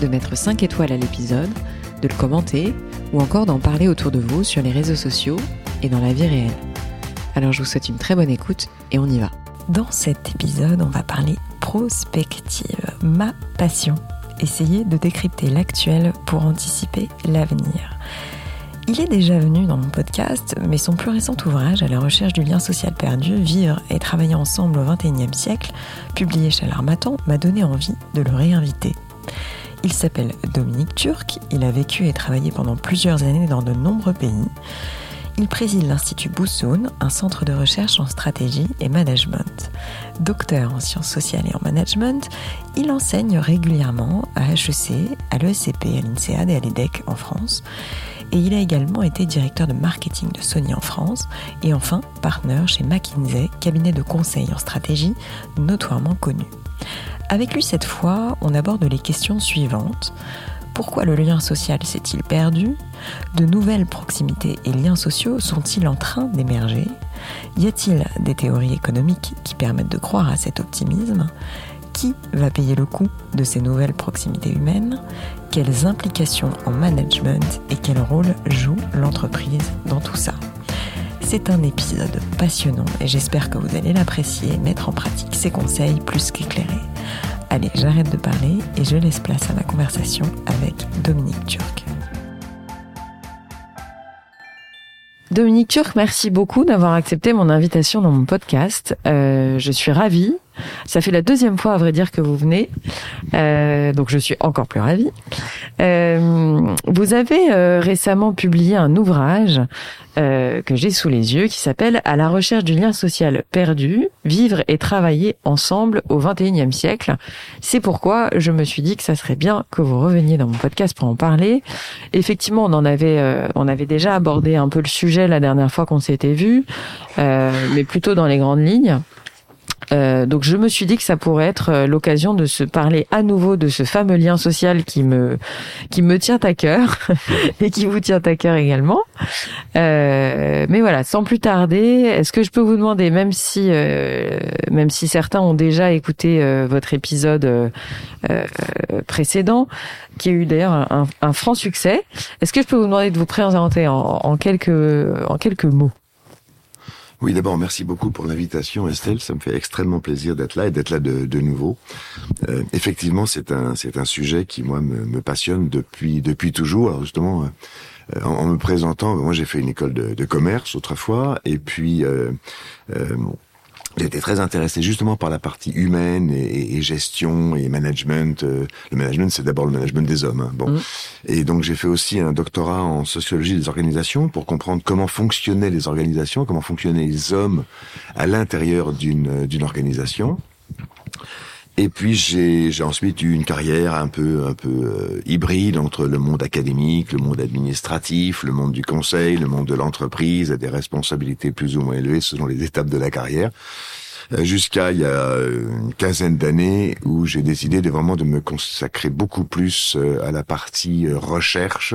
de mettre 5 étoiles à l'épisode, de le commenter ou encore d'en parler autour de vous sur les réseaux sociaux et dans la vie réelle. Alors je vous souhaite une très bonne écoute et on y va. Dans cet épisode, on va parler prospective, ma passion. Essayer de décrypter l'actuel pour anticiper l'avenir. Il est déjà venu dans mon podcast, mais son plus récent ouvrage, À la recherche du lien social perdu, Vivre et travailler ensemble au XXIe siècle, publié chez l'Armatan, m'a donné envie de le réinviter. Il s'appelle Dominique Turc, il a vécu et travaillé pendant plusieurs années dans de nombreux pays. Il préside l'Institut Boussoun, un centre de recherche en stratégie et management. Docteur en sciences sociales et en management, il enseigne régulièrement à HEC, à l'ESCP, à l'INSEAD et à l'EDEC en France et il a également été directeur de marketing de Sony en France et enfin partner chez McKinsey, cabinet de conseil en stratégie notoirement connu. Avec lui cette fois, on aborde les questions suivantes. Pourquoi le lien social s'est-il perdu? De nouvelles proximités et liens sociaux sont-ils en train d'émerger? Y a-t-il des théories économiques qui permettent de croire à cet optimisme? Qui va payer le coût de ces nouvelles proximités humaines? Quelles implications en management et quel rôle joue l'entreprise dans tout ça? C'est un épisode passionnant et j'espère que vous allez l'apprécier. Et mettre en pratique ces conseils plus qu'éclairés. Allez, j'arrête de parler et je laisse place à ma conversation avec Dominique Turc. Dominique Turc, merci beaucoup d'avoir accepté mon invitation dans mon podcast. Euh, je suis ravie ça fait la deuxième fois, à vrai dire, que vous venez. Euh, donc je suis encore plus ravie. Euh, vous avez euh, récemment publié un ouvrage euh, que j'ai sous les yeux qui s'appelle À la recherche du lien social perdu, vivre et travailler ensemble au XXIe siècle. C'est pourquoi je me suis dit que ça serait bien que vous reveniez dans mon podcast pour en parler. Effectivement, on en avait, euh, on avait déjà abordé un peu le sujet la dernière fois qu'on s'était vu, mais plutôt dans les grandes lignes. Euh, donc je me suis dit que ça pourrait être euh, l'occasion de se parler à nouveau de ce fameux lien social qui me qui me tient à cœur et qui vous tient à cœur également. Euh, mais voilà, sans plus tarder, est-ce que je peux vous demander, même si euh, même si certains ont déjà écouté euh, votre épisode précédent, qui a eu d'ailleurs un, franc succès, est-ce que je peux vous demander de vous présenter en, en quelques en quelques mots? Oui, d'abord, merci beaucoup pour l'invitation, Estelle. Ça me fait extrêmement plaisir d'être là et d'être là de, nouveau. Euh, effectivement, c'est un c'est un sujet qui moi me, passionne depuis depuis toujours. Alors justement, euh, en, me présentant, moi j'ai fait une école de, commerce autrefois, et puis euh, euh J'étais très intéressé justement par la partie humaine et, et gestion et management. Euh, le management, c'est d'abord le management des hommes. Hein. Bon, mm. et donc j'ai fait aussi un doctorat en sociologie des organisations pour comprendre comment fonctionnaient les organisations, comment fonctionnaient les hommes à l'intérieur d'une d'une organisation. Et puis j'ai ensuite eu une carrière un peu un peu euh, hybride entre le monde académique, le monde administratif, le monde du conseil, le monde de l'entreprise, et des responsabilités plus ou moins élevées selon les étapes de la carrière. Euh, jusqu'à il y a une quinzaine d'années où j'ai décidé de vraiment de me consacrer beaucoup plus euh, à la partie recherche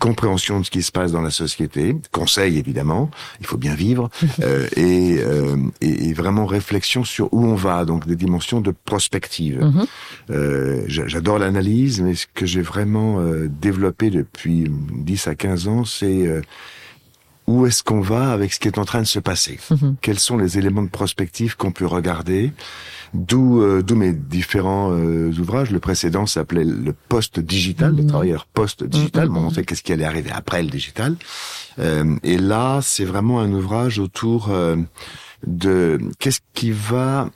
compréhension de ce qui se passe dans la société, conseil évidemment, il faut bien vivre, euh, et, euh, et, vraiment réflexion sur où on va, donc des dimensions de prospective. Mhm. euh, J'adore l'analyse, mais ce que j'ai vraiment euh, développé depuis 10 à 15 ans, c'est euh, où est-ce qu'on va avec ce qui est en train de se passer mhm. Quels sont les éléments de prospective qu'on peut regarder D'où euh, d'où mes différents euh, ouvrages. Le précédent s'appelait le post digital, le mhm. travailleur post digital. Mhm. Bon, on sait qu'est-ce qui allait arriver après le digital. Euh, et là, c'est vraiment un ouvrage autour de qu'est-ce qui va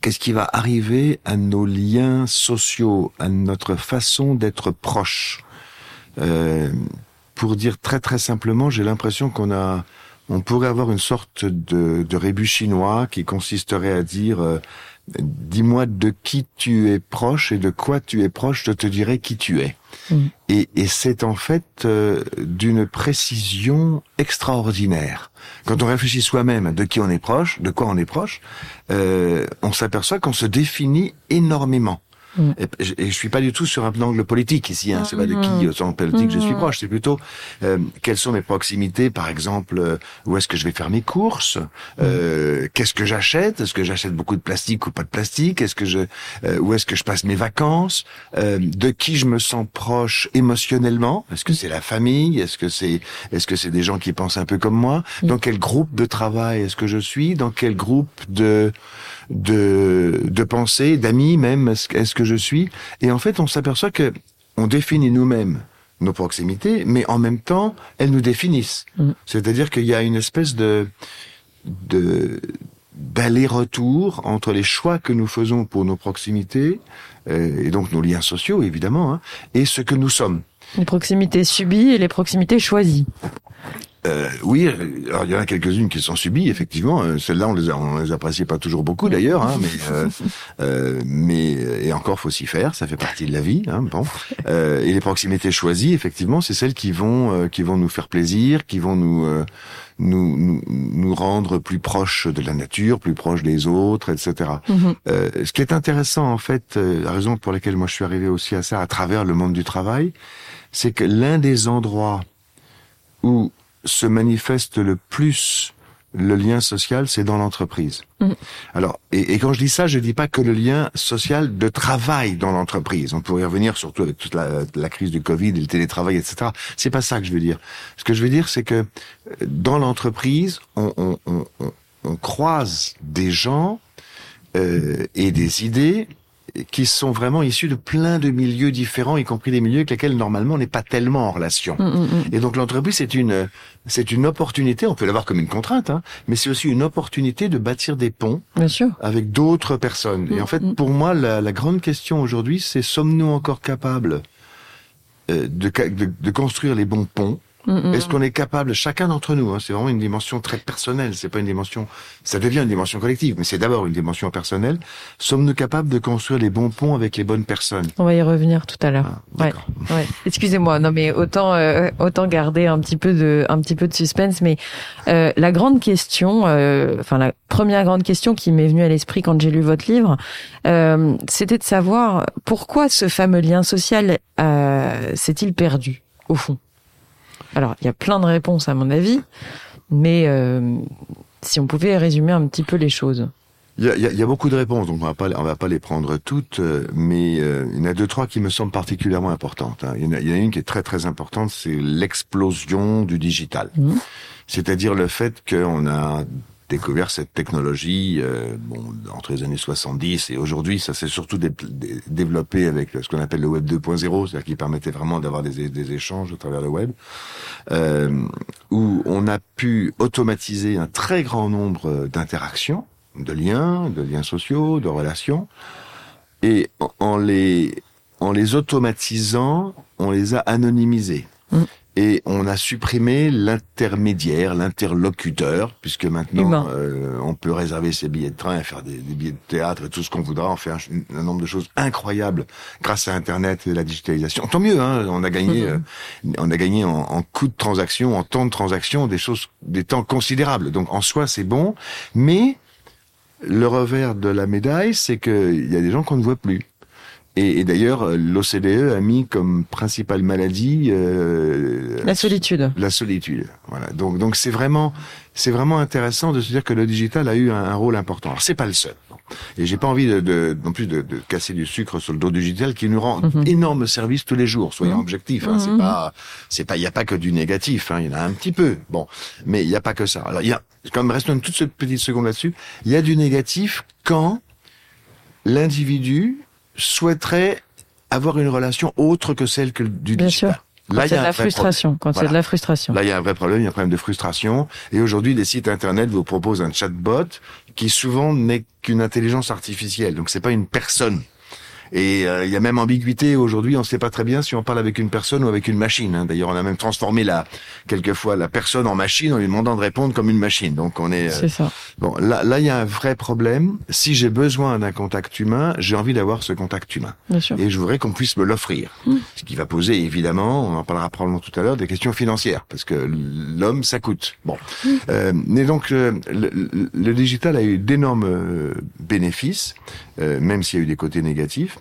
qu'est-ce qui va arriver à nos liens sociaux, à notre façon d'être proche. Pour dire très très simplement, j'ai l'impression qu'on a, on pourrait avoir une sorte de, de rébut chinois qui consisterait à dire euh, dis-moi de qui tu es proche et de quoi tu es proche, je te dirai qui tu es. Mm. Et, et c'est en fait euh, d'une précision extraordinaire. Quand on réfléchit soi-même de qui on est proche, de quoi on est proche, euh, on s'aperçoit qu'on se définit énormément. Mm. Et, je suis pas du tout sur un angle politique ici. Hein. C'est pas de qui, mm-hmm. sans politique, je suis mm-hmm. proche. C'est plutôt euh, quelles sont mes proximités. Par exemple, euh, où est-ce que je vais faire mes courses euh, mm. Qu'est-ce que j'achète Est-ce que j'achète beaucoup de plastique ou pas de plastique Est-ce que je euh, où est-ce que je passe mes vacances euh, De qui je me sens proche émotionnellement Est-ce que mm. c'est la famille Est-ce que c'est est-ce que c'est des gens qui pensent un peu comme moi Dans quel groupe de travail est-ce que je suis Dans quel groupe de de, de pensée, d'amis même, est-ce que je suis Et en fait, on s'aperçoit que on définit nous-mêmes nos proximités, mais en même temps, elles nous définissent. Mm. C'est-à-dire qu'il y a une espèce de de d'aller-retour entre les choix que nous faisons pour nos proximités, euh, et donc nos liens sociaux évidemment, hein, et ce que nous sommes. Les proximités subies et les proximités choisies. Euh, oui, alors il y en a quelques-unes qui sont subies, effectivement. Euh, celles-là, on les on les apprécie pas toujours beaucoup d'ailleurs, hein, mais euh, euh, mais et encore faut s'y faire, ça fait partie de la vie. Hein, bon, et les proximités choisies, effectivement, c'est celles qui vont qui vont nous faire plaisir, qui vont nous nous, nous, nous rendre plus proches de la nature, plus proches des autres, etc. Mhm. ce qui est intéressant, en fait, la raison pour laquelle moi je suis arrivé aussi à ça à travers le monde du travail, c'est que l'un des endroits où se manifeste le plus le lien social, c'est dans l'entreprise. Mm. Alors, et, quand je dis ça, je dis pas que le lien social de travail dans l'entreprise. On pourrait y revenir, surtout avec toute la, crise du Covid et le télétravail, etc. C'est pas ça que je veux dire. Ce que je veux dire, c'est que euh, dans l'entreprise, on, on, on, on, croise des gens euh, et des idées qui sont vraiment issus de plein de milieux différents, y compris des milieux avec lesquels normalement on n'est pas tellement en relation. Mm, mm, mm. Et donc l'entreprise c'est une c'est une opportunité, on peut l'avoir comme une contrainte, hein, mais c'est aussi une opportunité de bâtir des ponts Bien sûr. avec d'autres personnes. Et en fait, pour moi, la, la grande question aujourd'hui, c'est sommes-nous encore capables euh, de, de, de construire les bons ponts est-ce qu'on est capable, chacun d'entre nous, hein, c'est vraiment une dimension très personnelle, c'est pas une dimension, ça devient une dimension collective, mais c'est d'abord une dimension personnelle. Sommes-nous capables de construire les bons ponts avec les bonnes personnes? On va y revenir tout à l'heure. Ah, ouais, ouais. Excusez-moi, non mais autant euh, autant garder un petit peu de un petit peu de suspense, mais euh, la grande question, euh, enfin la première grande question qui m'est venue à l'esprit quand j'ai lu votre livre, euh, c'était de savoir pourquoi ce fameux lien social s'est-il perdu au fond? Alors, il y a plein de réponses à mon avis, mais euh, si on pouvait résumer un petit peu les choses. Il y, a, y a, beaucoup de réponses, donc on va pas, on va pas les prendre toutes, euh, mais euh, il y en a deux trois qui me semblent particulièrement importantes. Hein. Il, y en a, il, y en a, une qui est très très importante, c'est l'explosion du digital. Mmh. C'est-à-dire le fait qu'on a découvert cette technologie euh, bon, entre les années 70 et aujourd'hui, ça s'est surtout développé avec ce qu'on appelle le web 2.0, c'est-à-dire qui permettait vraiment d'avoir des, échanges à travers le web, euh, où on a pu automatiser un très grand nombre d'interactions, de liens, de liens sociaux, de relations, et en, les en les automatisant, on les a anonymisés. Mmh et on a supprimé l'intermédiaire, l'interlocuteur, puisque maintenant euh, on peut réserver ses billets de train, faire des, billets de théâtre et tout ce qu'on voudra, en faire un, nombre de choses incroyables grâce à Internet et la digitalisation. Tant mieux, hein, on a gagné, mhm. euh, on a gagné en, en coût de transaction, en temps de transaction, des choses, des temps considérables. Donc en soi c'est bon, mais le revers de la médaille, c'est qu'il y a des gens qu'on ne voit plus. Et, et d'ailleurs, l'OCDE a mis comme principale maladie euh, la solitude. La solitude. Voilà. Donc, donc c'est vraiment, c'est vraiment intéressant de se dire que le digital a eu un, rôle important. Alors, c'est pas le seul. Et j'ai pas envie de, de, non plus de, de, casser du sucre sur le dos du digital qui nous rend mhm. énorme service tous les jours. Soyons mhm. objectifs. Hein, C'est mhm. pas, c'est pas, il y a pas que du négatif. Hein, il y en a un petit peu. Bon, mais il y a pas que ça. Alors, il y a, quand même, restons une toute petite seconde là-dessus. Il y a du négatif quand l'individu souhaiterait avoir une relation autre que celle que du Bien Sûr. Là, il y a de la frustration. Quand c'est de la frustration. Là, il y a un vrai problème. Il y a un problème de frustration. Et aujourd'hui, des sites internet vous proposent un chatbot qui souvent n'est qu'une intelligence artificielle. Donc, c'est pas une personne. Et euh, il y a même ambiguïté aujourd'hui. On ne sait pas très bien si on parle avec une personne ou avec une machine. Hein. D'ailleurs, on a même transformé la quelquefois la personne en machine en lui demandant de répondre comme une machine. Donc on est. Euh, c'est ça. Bon, là, là, il y a un vrai problème. Si j'ai besoin d'un contact humain, j'ai envie d'avoir ce contact humain. Bien sûr. Et je voudrais qu'on puisse me l'offrir. Mmh. Ce qui va poser évidemment, on en parlera probablement tout à l'heure, des questions financières, parce que l'homme, ça coûte. Bon, mmh. euh, mais donc le, le, digital a eu d'énormes euh, bénéfices, euh, même s'il y a eu des côtés négatifs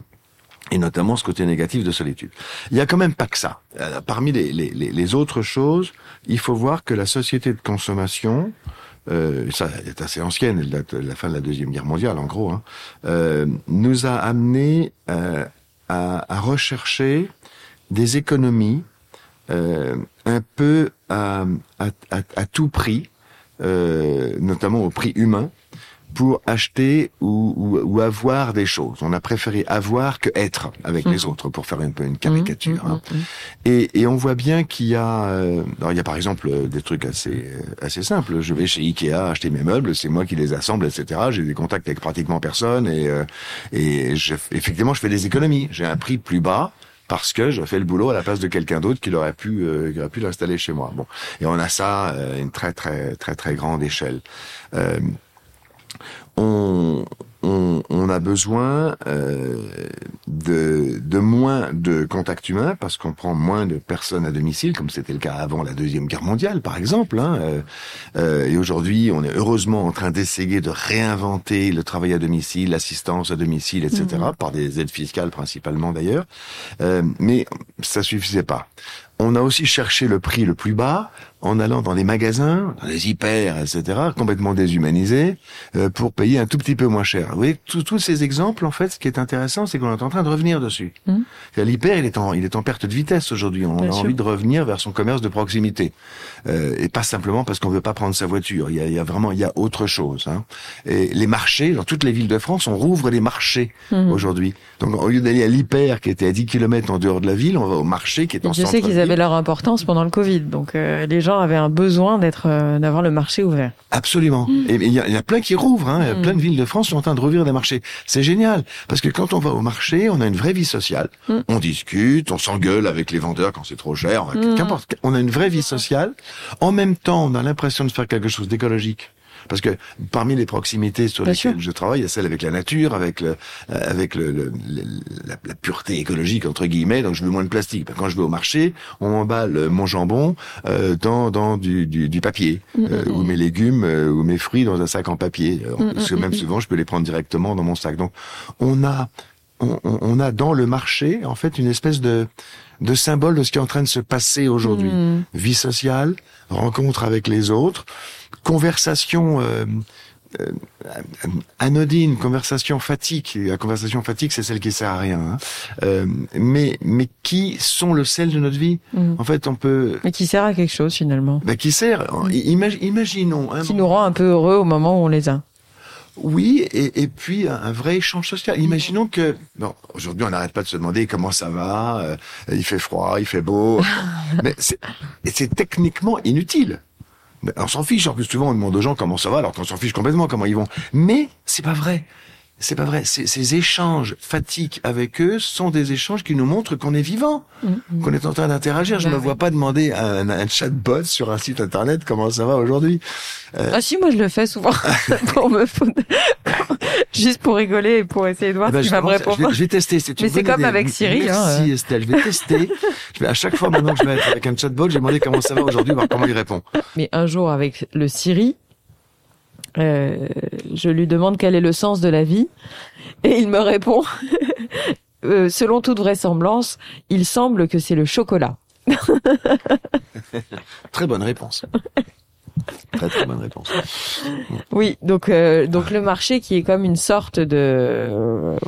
et notamment ce côté négatif de solitude. Il y a quand même pas que ça. Euh, parmi les, autres choses, il faut voir que la société de consommation, euh, ça est assez ancienne, elle date de la fin de la deuxième guerre mondiale en gros, hein, euh, nous a amené euh, à, à, rechercher des économies euh, un peu à, à, à tout prix, notamment au prix humain, pour acheter ou, ou, ou, avoir des choses. On a préféré avoir que être avec les mmh. autres, pour faire un peu une caricature. Mmh, hein. Mmh, et, et, on voit bien qu'il y a, euh, alors il y a par exemple euh, des trucs assez euh, assez simples. Je vais chez Ikea acheter mes meubles, c'est moi qui les assemble, etc. J'ai des contacts avec pratiquement personne et et je, effectivement je fais des économies. J'ai un prix plus bas parce que je fais le boulot à la place de quelqu'un d'autre qui aurait pu qui aurait pu l'installer chez moi. Bon, et on a ça à une très très très très grande échelle. Euh, on, on, on, a besoin euh, de, de, moins de contacts humains parce qu'on prend moins de personnes à domicile, comme c'était le cas avant la deuxième guerre mondiale, par exemple. Hein. Euh, euh, et aujourd'hui, on est heureusement en train d'essayer de réinventer le travail à domicile, l'assistance à domicile, etc., mhm. par des aides fiscales principalement d'ailleurs. Euh, mais ça suffisait pas. On a aussi cherché le prix le plus bas en allant dans des magasins, dans des hyper, etc., complètement déshumanisés, euh, pour payer un tout petit peu moins cher. Vous voyez, tous ces exemples, en fait, ce qui est intéressant, c'est qu'on est en train de revenir dessus. Mmh. L'hyper, il est en, il est en perte de vitesse aujourd'hui. On a envie de revenir vers son commerce de proximité, euh, et pas simplement parce qu'on veut pas prendre sa voiture. Il y a, il y a vraiment, il y a autre chose. Hein. Et les marchés, dans toutes les villes de France, on rouvre les marchés mmh. aujourd'hui. Donc, au lieu d'aller à l'hyper, qui était à 10 km en dehors de la ville, on va au marché qui est en Je sais qu'ils avaient leur importance pendant le Covid, donc euh, les gens avait un besoin d'être, euh, d'avoir le marché ouvert. Absolument. Mm. Et il y, a plein qui rouvrent. Hein. Mm. Plein de villes de France sont en train de rouvrir des marchés. C'est génial parce que quand on va au marché, on a une vraie vie sociale. Mm. On discute, on s'engueule avec les vendeurs quand c'est trop cher. Qu'importe. On a une vraie vie sociale. En même temps, on a l'impression de faire quelque chose d'écologique. Parce que parmi les proximités sur lesquelles je travaille, il y a celle avec la nature, avec le, euh, avec le, la, la, pureté écologique entre guillemets. Donc je veux moins de plastique. Quand je vais au marché, on emballe mon jambon euh, dans dans du, du, du papier mm, euh, mm, ou mm. mes légumes euh, ou mes fruits dans un sac en papier. parce que même souvent, je peux les prendre directement dans mon sac. Donc on a on, on a dans le marché en fait une espèce de de symbole de ce qui est en train de se passer aujourd'hui. Vie sociale, rencontre avec les autres, conversation euh, euh, anodine, conversation fatigue. La conversation fatigue, c'est celle qui sert à rien. Hein. Euh, mais mais qui sont le sel de notre vie? Mm. En fait, on peut. Mais qui sert à quelque chose finalement? Ben, qui sert? imaginons. qui nous rend un peu heureux au moment où on les a. Oui, et, et puis un, vrai échange social. Imaginons que, bon, aujourd'hui on n'arrête pas de se demander comment ça va, euh, il fait froid, il fait beau, mais c'est techniquement inutile on s'en fiche. En plus, souvent, on demande aux gens comment ça va, alors qu'on s'en fiche complètement comment ils vont. Mais c'est pas vrai. C'est pas vrai. Ces, échanges fatigues avec eux sont des échanges qui nous montrent qu'on est vivant, mm, mm. qu'on est en train d'interagir. Je ne bah me vois pas demander à un, un, chatbot sur un site internet comment ça va aujourd'hui. Euh... Ah si, moi je le fais souvent pour me juste pour rigoler et pour essayer de voir eh ben, ce qu'il va me répondre. Je vais, tester. Mais c'est comme avec Siri. Merci hein. Estelle, je vais tester. je vais à chaque fois maintenant que je vais être avec un chatbot, je vais demander comment ça va aujourd'hui, voir comment il répond. Mais un jour avec le Siri, euh, je lui demande quel est le sens de la vie et il me répond, euh, selon toute vraisemblance, il semble que c'est le chocolat. très bonne réponse. Très très bonne réponse. Oui, donc euh, donc le marché qui est comme une sorte de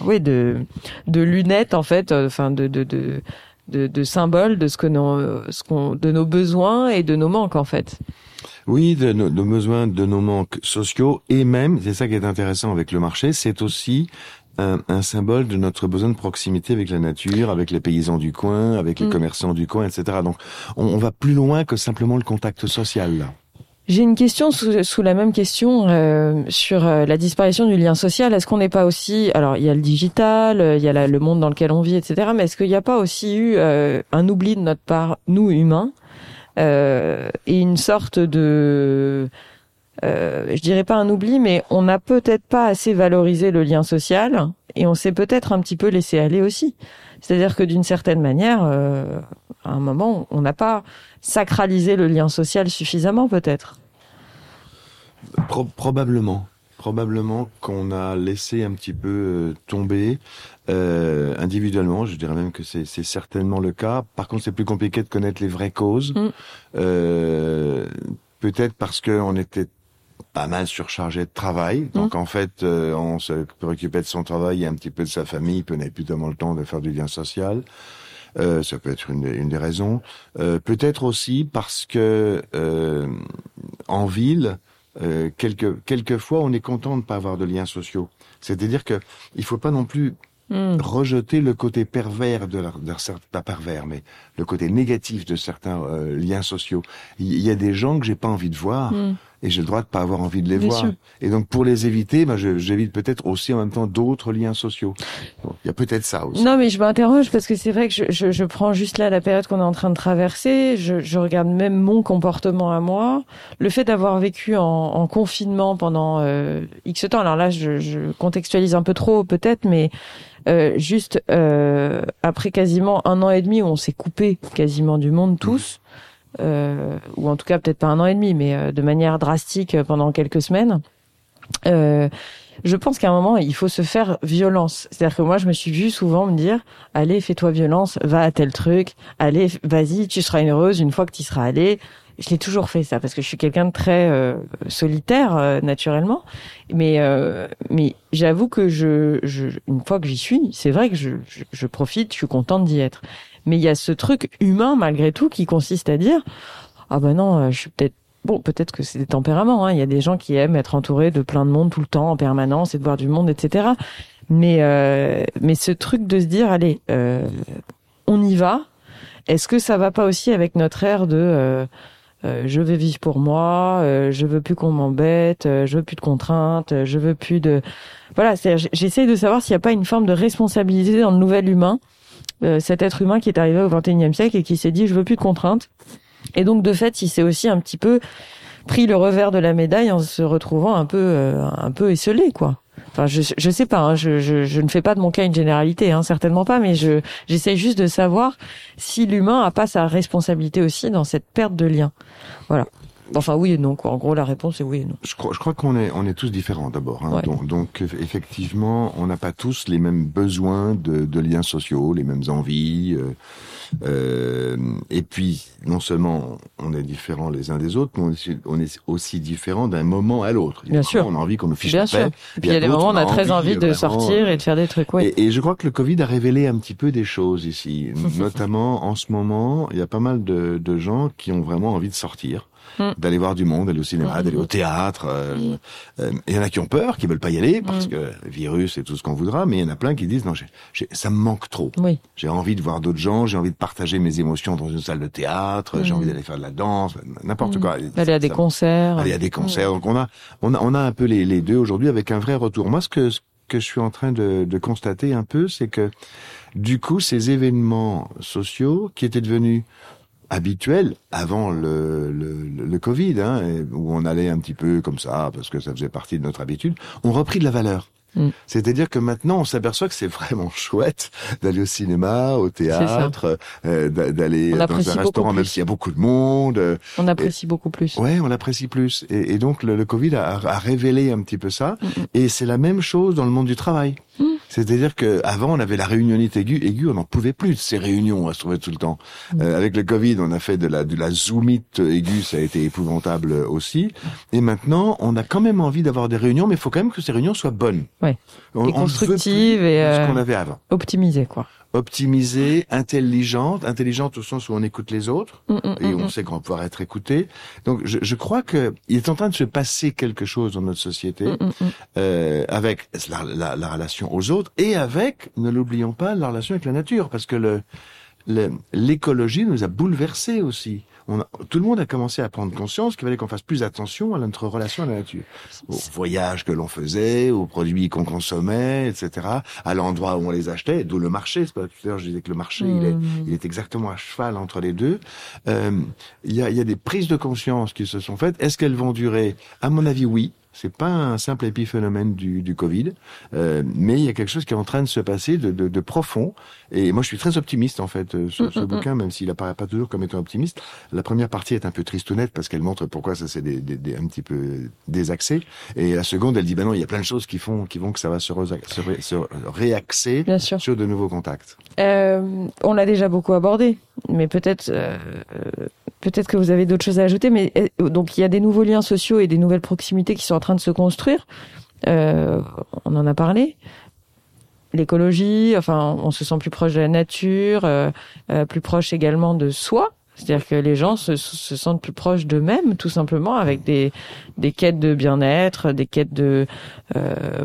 oui de de lunettes en fait, enfin de de de de, de symbole de ce que nos, ce qu'on de nos besoins et de nos manques en fait. Oui, de nos, besoins, de nos manques sociaux et même, c'est ça qui est intéressant avec le marché, c'est aussi un, un, symbole de notre besoin de proximité avec la nature, avec les paysans du coin, avec les mm. commerçants du coin, etc. Donc, on, on, va plus loin que simplement le contact social là. J'ai une question sous, la même question euh, sur euh, la disparition du lien social. Est-ce qu'on n'est pas aussi, alors il y a le digital, euh, il y a le monde dans lequel on vit, etc. Mais est-ce qu'il n'y a pas aussi eu un oubli de notre part, nous humains, et une sorte de, je dirais pas un oubli, mais on n'a peut-être pas assez valorisé le lien social, et on s'est peut-être un petit peu laissé aller aussi. C'est-à-dire que d'une certaine manière, à un moment, on n'a pas sacralisé le lien social suffisamment, peut-être. probablement. Probablement qu'on a laissé un petit peu euh, tomber euh, individuellement. Je dirais même que c'est certainement le cas. Par contre, c'est plus compliqué de connaître les vraies causes. Mm. Euh, peut-être parce qu'on était pas mal surchargé de travail. Donc mm. en fait, on se préoccupait de son travail et un petit peu de sa famille, puis on n'avait plus tellement le temps de faire du lien social. Euh, ça peut être une, une des raisons. Euh, peut-être aussi parce que euh, en ville, euh, quelque, quelquefois, on est content de ne pas avoir de liens sociaux. C'est-à-dire que il faut pas non plus hmm. rejeter le côté pervers de, leur, de pas pervers, mais le côté négatif de certains euh, liens sociaux. Il y, a des gens que j'ai pas envie de voir. Hmm et j'ai le droit de pas avoir envie de les voir. Et donc pour les éviter, ben, j'évite peut-être aussi en même temps d'autres liens sociaux. Il y a peut-être ça aussi. Non, mais je m'interroge parce que c'est vrai que je, je, je, prends juste là la période qu'on est en train de traverser. Je, je, regarde même mon comportement à moi. Le fait d'avoir vécu en, en, confinement pendant euh, X temps. Alors là, je, je contextualise un peu trop peut-être, mais euh, juste euh, après quasiment un an et demi où on s'est coupé quasiment du monde tous euh, ou en tout cas peut-être pas un an et demi, mais euh, de manière drastique pendant quelques semaines. Euh, je pense qu'à un moment, il faut se faire violence. C'est-à-dire que moi, je me suis vue souvent me dire, allez, fais-toi violence, va à tel truc, allez, vas-y, tu seras heureuse une fois que tu seras allé. Je l'ai toujours fait ça parce que je suis quelqu'un de très euh, solitaire euh, naturellement, mais mais j'avoue que je, je, une fois que j'y suis, c'est vrai que je, je profite, je suis contente d'y être. Mais il y a ce truc humain malgré tout qui consiste à dire ah ben non, euh, je suis peut-être bon, peut-être que c'est des tempéraments. Hein. Il y a des gens qui aiment être entourés de plein de monde tout le temps en permanence et de voir du monde, etc. Mais euh, mais ce truc de se dire allez, euh, on y va. Est-ce que ça va pas aussi avec notre air de euh, euh je veux vivre pour moi, euh, je veux plus qu'on m'embête, je veux plus de contraintes, je veux plus de voilà. J'essaie de savoir s'il n'y a pas une forme de responsabilité dans le nouvel humain euh, cet être humain qui est arrivé au XXIe siècle et qui s'est dit je veux plus de contraintes. Et donc de fait, il s'est aussi un petit peu pris le revers de la médaille en se retrouvant un peu euh, un peu esselé quoi. Enfin, je je sais pas, hein, je, je, je ne fais pas de mon cas une généralité, hein, certainement pas, mais je j'essaie juste de savoir si l'humain a pas sa responsabilité aussi dans cette perte de lien. Voilà. Enfin, oui et non. Quoi. En gros, la réponse est oui et non. Je crois, je crois qu'on est, on est tous différents d'abord. Hein. Donc, donc, effectivement, on n'a pas tous les mêmes besoins de, de liens sociaux, les mêmes envies. Euh, euh, et puis, non seulement on est différents les uns des autres, mais on est, on est aussi différents d'un moment à l'autre. Bien sûr. On a envie qu'on nous fiche Bien sûr. Et puis il y a des moments où on a très envie de sortir et de faire des trucs. Oui. Et, et, je crois que le Covid a révélé un petit peu des choses ici. Notamment, en ce moment, il y a pas mal de, de gens qui ont vraiment envie de sortir. Mm. d'aller voir du monde, d'aller au cinéma, mm. d'aller au théâtre. Euh, mm. euh, il y en a qui ont peur, qui veulent pas y aller parce que virus et tout ce qu'on voudra, mais il y en a plein qui disent non, ça me manque trop. Oui. J'ai envie de voir d'autres gens, j'ai envie de partager mes émotions dans une salle de théâtre, j'ai envie d'aller faire de la danse, n'importe quoi. Aller à des concerts. Aller à des concerts. Donc on a, on a, on a un peu les, les deux aujourd'hui avec un vrai retour. Moi, ce que, ce que je suis en train de, de constater un peu, c'est que du coup, ces événements sociaux qui étaient devenus habituel avant le, le, le Covid, hein, où on allait un petit peu comme ça parce que ça faisait partie de notre habitude, ont repris de la valeur. Mm. C'est-à-dire que maintenant, on s'aperçoit que c'est vraiment chouette d'aller au cinéma, au théâtre, euh, d'aller dans un restaurant, même s'il y a beaucoup de monde. Euh, on apprécie beaucoup plus. Ouais, on apprécie plus. Et, et donc, le, le Covid a, a, révélé un petit peu ça. Mm, mm. Et c'est la même chose dans le monde du travail. C'est-à-dire que avant on avait la réunionnite aiguë, aiguë, on n'en pouvait plus de ces réunions, on se trouvait tout le temps. Euh, avec le Covid, on a fait de la de la zoomite aiguë, ça a été épouvantable aussi. Et maintenant, on a quand même envie d'avoir des réunions, mais il faut quand même que ces réunions soient bonnes. Ouais. et constructives et ce qu'on avait avant. Optimisées, quoi optimisée, intelligente, intelligente au sens où on écoute les autres mm, mm, et mm, on sait qu'on va pouvoir être écouté. Donc je, je crois que il est en train de se passer quelque chose dans notre société euh, avec la, la, la, relation aux autres et avec, ne l'oublions pas, la relation avec la nature, parce que le l'écologie nous a bouleversés aussi. On tout le monde a commencé à prendre conscience qu'il fallait qu'on fasse plus attention à notre relation à la nature, aux voyages que l'on faisait, aux produits qu'on consommait, etc., à l'endroit où on les achetait, d'où le marché. C'est pas tout à l'heure je disais que le marché, il, est, mmh. il est exactement à cheval entre les deux. Euh, il y, a, y a des prises de conscience qui se sont faites. Est-ce qu'elles vont durer? À mon avis, oui. C'est pas un simple épiphénomène du, du Covid, euh, mais il y a quelque chose qui est en train de se passer de, de, de profond. Et moi, je suis très optimiste en fait euh, sur ce mm, mm, bouquin, mm. même s'il apparaît pas toujours comme étant optimiste. La première partie est un peu triste ou nette parce qu'elle montre pourquoi ça des, des, un petit peu désaxé. Et la seconde, elle dit ben non, il y a plein de choses qui font qui vont que ça va se, se, se réaxer sur de nouveaux contacts. Euh, on l'a déjà beaucoup abordé, mais peut-être euh, peut-être que vous avez d'autres choses à ajouter. Mais donc il y a des nouveaux liens sociaux et des nouvelles proximités qui sont en train de se construire. Euh, on en a parlé. L'écologie, enfin, on se sent plus proche de la nature, euh, euh plus proche également de soi. C'est-à-dire que les gens se, se sentent plus proches d'eux-mêmes, tout simplement, avec des, des quêtes de bien-être, des quêtes de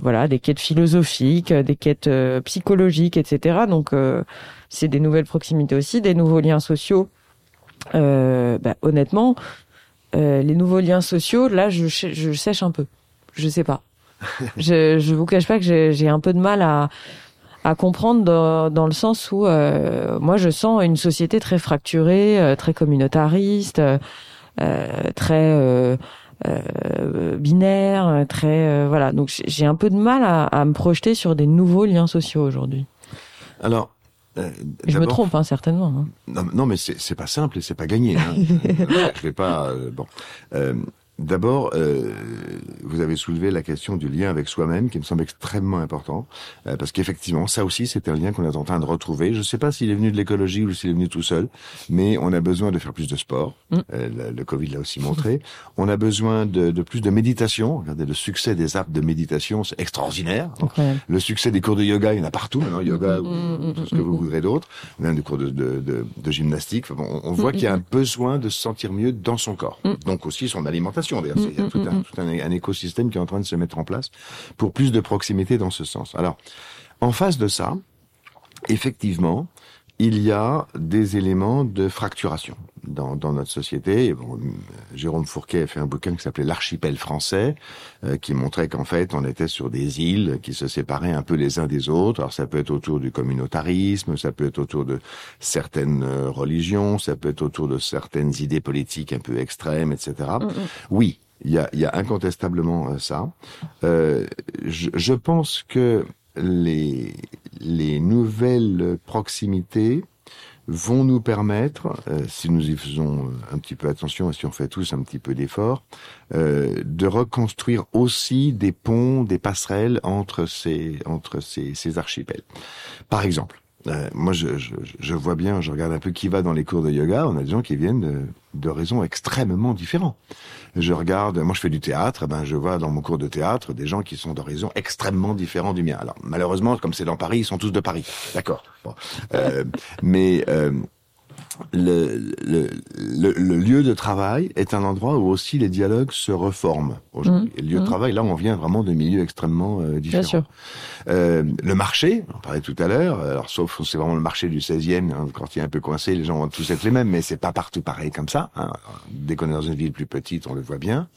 voilà, des quêtes philosophiques, des quêtes psychologiques, etc. Donc, c'est des nouvelles proximités aussi, des nouveaux liens sociaux. Bah, honnêtement, les nouveaux liens sociaux, là, je, je sèche un peu. Je sais pas. je, je vous cache pas que j'ai un peu de mal à, à comprendre dans, dans le sens où euh, moi je sens une société très fracturée, euh, très communautariste, euh, très binaire, très voilà. Donc j'ai un peu de mal à, à, me projeter sur des nouveaux liens sociaux aujourd'hui. Alors. Je me trompe hein, certainement. Hein. Non, non, mais c'est pas simple et c'est pas gagné. Hein. je vais pas. bon. D'abord, euh, vous avez soulevé la question du lien avec soi-même, qui me semble extrêmement important, euh, parce qu'effectivement, ça aussi, c'est un lien qu'on est en train de retrouver. Je ne sais pas s'il est venu de l'écologie ou s'il est venu tout seul, mais on a besoin de faire plus de sport. Mm. Euh, le, Covid l'a aussi montré. On a besoin de, de, plus de méditation. Regardez, le succès des apps de méditation, c'est extraordinaire. Le succès des cours de yoga, il y en a partout maintenant, yoga, mm, ou mm, tout ce que vous voudrez d'autre, même des cours de, de, de gymnastique. on voit qu'il y a un besoin de se sentir mieux dans son corps. Donc aussi son alimentation D'ailleurs, il y a tout, un, écosystème qui est en train de se mettre en place pour plus de proximité dans ce sens. Alors, en face de ça, effectivement, il y a des éléments de fracturation dans, notre société. Bon, Jérôme Fourquet a fait un bouquin qui s'appelait L'archipel français, euh, qui montrait qu'en fait, on était sur des îles qui se séparaient un peu les uns des autres. Alors ça peut être autour du communautarisme, ça peut être autour de certaines euh, religions, ça peut être autour de certaines idées politiques un peu extrêmes, etc. Mm, mm. Oui, il y a, y a, incontestablement euh, ça. je, je pense que les, les nouvelles proximités vont nous permettre, euh, si nous y faisons euh, un petit peu attention et si on fait tous un petit peu d'effort, euh, de reconstruire aussi des ponts, des passerelles entre ces entre ces, ces archipels. Par exemple, moi, je, je, je, vois bien, je regarde un peu qui va dans les cours de yoga. On a des gens qui viennent de, de raisons extrêmement différentes. Je regarde, moi, je fais du théâtre. Ben, je vois dans mon cours de théâtre des gens qui sont d'horizons extrêmement différents du mien. Alors, malheureusement, comme c'est dans Paris, ils sont tous de Paris. D'accord. Bon. Euh, mais euh, le, le, le, lieu de travail est un endroit où aussi les dialogues se reforment. Aujourd'hui. Mmh. le lieu de mmh. travail, là, on vient vraiment de milieux extrêmement euh, différents. Bien sûr. Euh, le marché, on parlait tout à l'heure, alors sauf c'est vraiment le marché du 16e, hein, quand il est un peu coincé, les gens vont tous être les mêmes, mais c'est pas partout pareil comme ça. Hein. Dès qu'on est dans une ville plus petite, on le voit bien.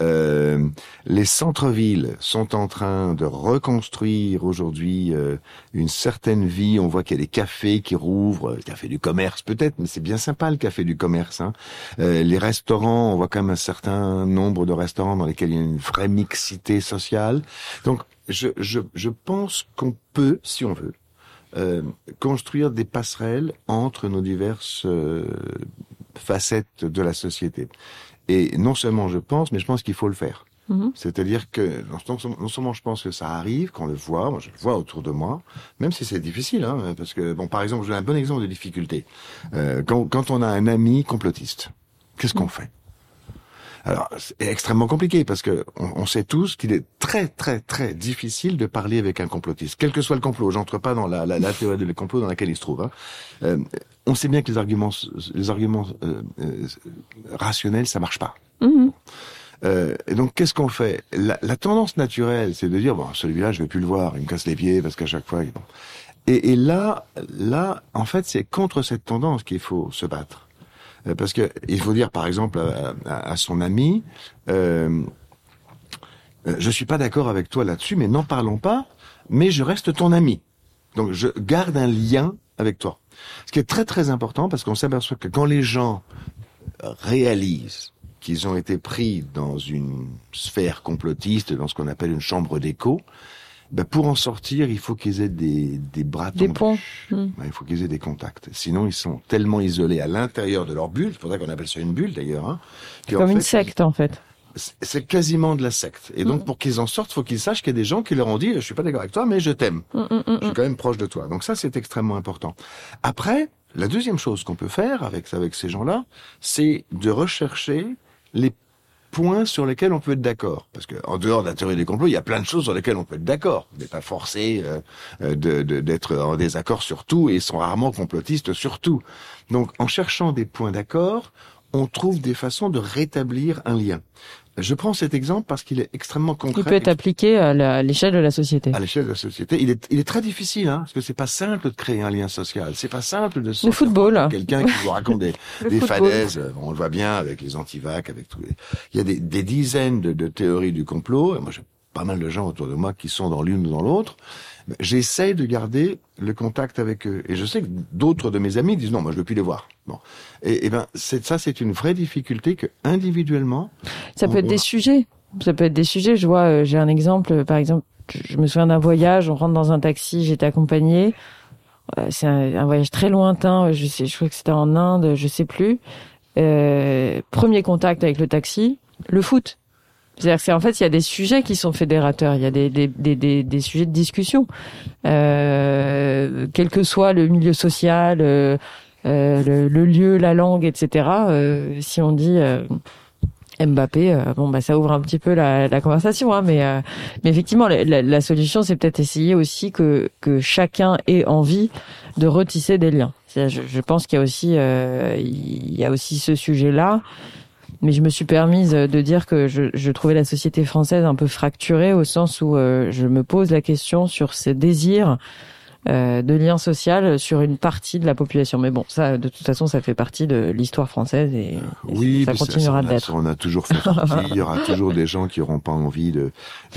Euh, les centres-villes sont en train de reconstruire aujourd'hui euh, une certaine vie. On voit qu'il y a des cafés qui rouvrent, le café du commerce peut-être, mais c'est bien sympa le café du commerce. Hein. Euh, les restaurants, on voit quand même un certain nombre de restaurants dans lesquels il y a une vraie mixité sociale. Donc je, je, je pense qu'on peut, si on veut, euh, construire des passerelles entre nos diverses facettes de la société. Et non seulement je pense, mais je pense qu'il faut le faire. Mhm. C'est-à-dire que non seulement je pense que ça arrive, qu'on le voit, moi je le vois autour de moi, même si c'est difficile, hein, parce que bon, par exemple, j'ai un bon exemple de difficulté. Euh, quand, quand, on a un ami complotiste, qu'est-ce qu'on fait? Alors, c'est extrêmement compliqué parce que on, sait tous qu'il est très très très difficile de parler avec un complotiste, quel que soit le complot. J'entre pas dans la, la, la théorie du complot dans laquelle il se trouve. Hein. Euh, on sait bien que les arguments, les arguments euh, euh, rationnels, ça marche pas. Mhm. Euh, et donc, qu'est-ce qu'on fait? La, la, tendance naturelle, c'est de dire bon, celui-là, je vais plus le voir, il me casse les pieds parce qu'à chaque fois. Bon. Et, et, là, là, en fait, c'est contre cette tendance qu'il faut se battre. Euh, parce que il faut dire, par exemple, à, à, son ami, euh, je suis pas d'accord avec toi là-dessus, mais n'en parlons pas. Mais je reste ton ami. Donc je garde un lien avec toi. Ce qui est très très important parce qu'on s'aperçoit que quand les gens réalisent qu'ils ont été pris dans une sphère complotiste, dans ce qu'on appelle une chambre d'écho, ben pour en sortir, il faut qu'ils aient des, des bras Des ponts. Ben, il faut qu'ils aient des contacts. Sinon, ils sont tellement isolés à l'intérieur de leur bulle, c'est pour ça qu'on appelle ça une bulle d'ailleurs. Hein, Comme une secte en fait. C'est quasiment de la secte. Et donc, mm. pour qu'ils en sortent, faut qu'ils sachent qu'il y a des gens qui leur ont dit, je suis pas d'accord avec toi, mais je t'aime. Mm, mm, je suis quand même proche de toi. Donc ça, c'est extrêmement important. Après, la deuxième chose qu'on peut faire avec, avec ces gens-là, c'est de rechercher les points sur lesquels on peut être d'accord. Parce que en dehors de la théorie des complots, il y a plein de choses sur lesquelles on peut être d'accord. On n'est pas forcé euh, euh d'être de, en désaccord sur tout et ils sont rarement complotistes sur tout. Donc en cherchant des points d'accord, on trouve des façons de rétablir un lien. Je prends cet exemple parce qu'il est extrêmement concret. Il peut être appliqué à l'échelle de la société. À l'échelle de la société, il est, il est très difficile, hein, parce que c'est pas simple de créer un lien social. C'est pas simple de. Le football. Quelqu'un qui vous raconte des, des falaises. On le voit bien avec les antivacs, avec tous les. Il y a des, des dizaines de, de, théories du complot. Et moi, j'ai pas mal de gens autour de moi qui sont dans l'une ou dans l'autre j'essaie de garder le contact avec eux. Et je sais que d'autres de mes amis disent non, moi je veux plus les voir. Bon, et, et ben ça, c'est une vraie difficulté que individuellement. Ça peut être des sujets. Ça peut être des sujets. Je vois, euh, j'ai un exemple. Par exemple, je me souviens d'un voyage. On rentre dans un taxi. J'étais accompagné. C'est un, voyage très lointain. Je sais, je crois que c'était en Inde. Je sais plus. Euh, premier contact avec le taxi, le foot. C'est-à-dire qu'en fait, il y a des sujets qui sont fédérateurs, il y a des, des, des, des, sujets de discussion, euh, quel que soit le milieu social, euh, euh le, le, lieu, la langue, etc. Euh, si on dit euh, Mbappé, bon bah ça ouvre un petit peu la, la conversation, hein, mais, mais effectivement, la, la solution, c'est peut-être essayer aussi que, que chacun ait envie de retisser des liens. Je, je pense qu'il y a aussi il y a aussi ce sujet-là mais je me suis permise de dire que je, je, trouvais la société française un peu fracturée au sens où euh, je me pose la question sur ces désirs euh, de lien social sur une partie de la population. Mais bon, ça, de toute façon, ça fait partie de l'histoire française et, oui, ça continuera d'être. On a toujours fait il y aura toujours des gens qui n'auront pas envie de,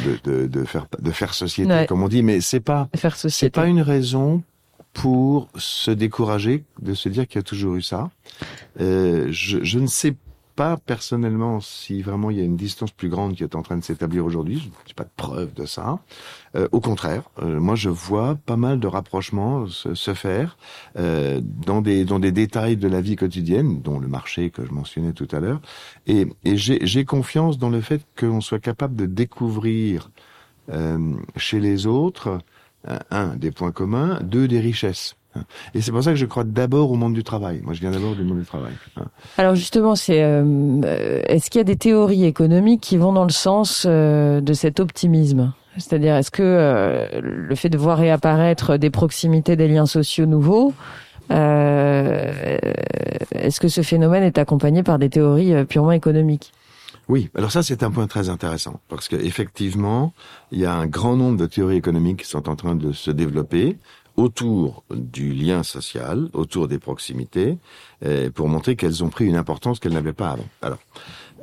de, de, de, faire de faire société, comme on dit. Mais c'est pas c'est pas une raison pour se décourager de se dire qu'il y a toujours eu ça. Euh, je, je ne sais pas pas personnellement si vraiment il y a une distance plus grande qui est en train de s'établir aujourd'hui. Je n'ai pas de preuve de ça. Euh, au contraire, euh, moi je vois pas mal de rapprochements se, se faire euh, dans des dans des détails de la vie quotidienne, dont le marché que je mentionnais tout à l'heure. Et, et j'ai confiance dans le fait qu'on soit capable de découvrir euh, chez les autres un des points communs, deux des richesses. Et c'est pour ça que je crois d'abord au monde du travail. Moi, je viens d'abord du monde du travail. Hein. Alors justement, c'est euh, est-ce qu'il y a des théories économiques qui vont dans le sens euh, de cet optimisme? C'est-à-dire, est-ce que euh, le fait de voir réapparaître des proximités, des liens sociaux nouveaux, est-ce que ce phénomène est accompagné par des théories purement économiques? Oui, alors ça c'est un point très intéressant parce qu'effectivement, il y a un grand nombre de théories économiques qui sont en train de se développer autour du lien social, autour des proximités, euh, pour montrer qu'elles ont pris une importance qu'elles n'avaient pas avant. Alors,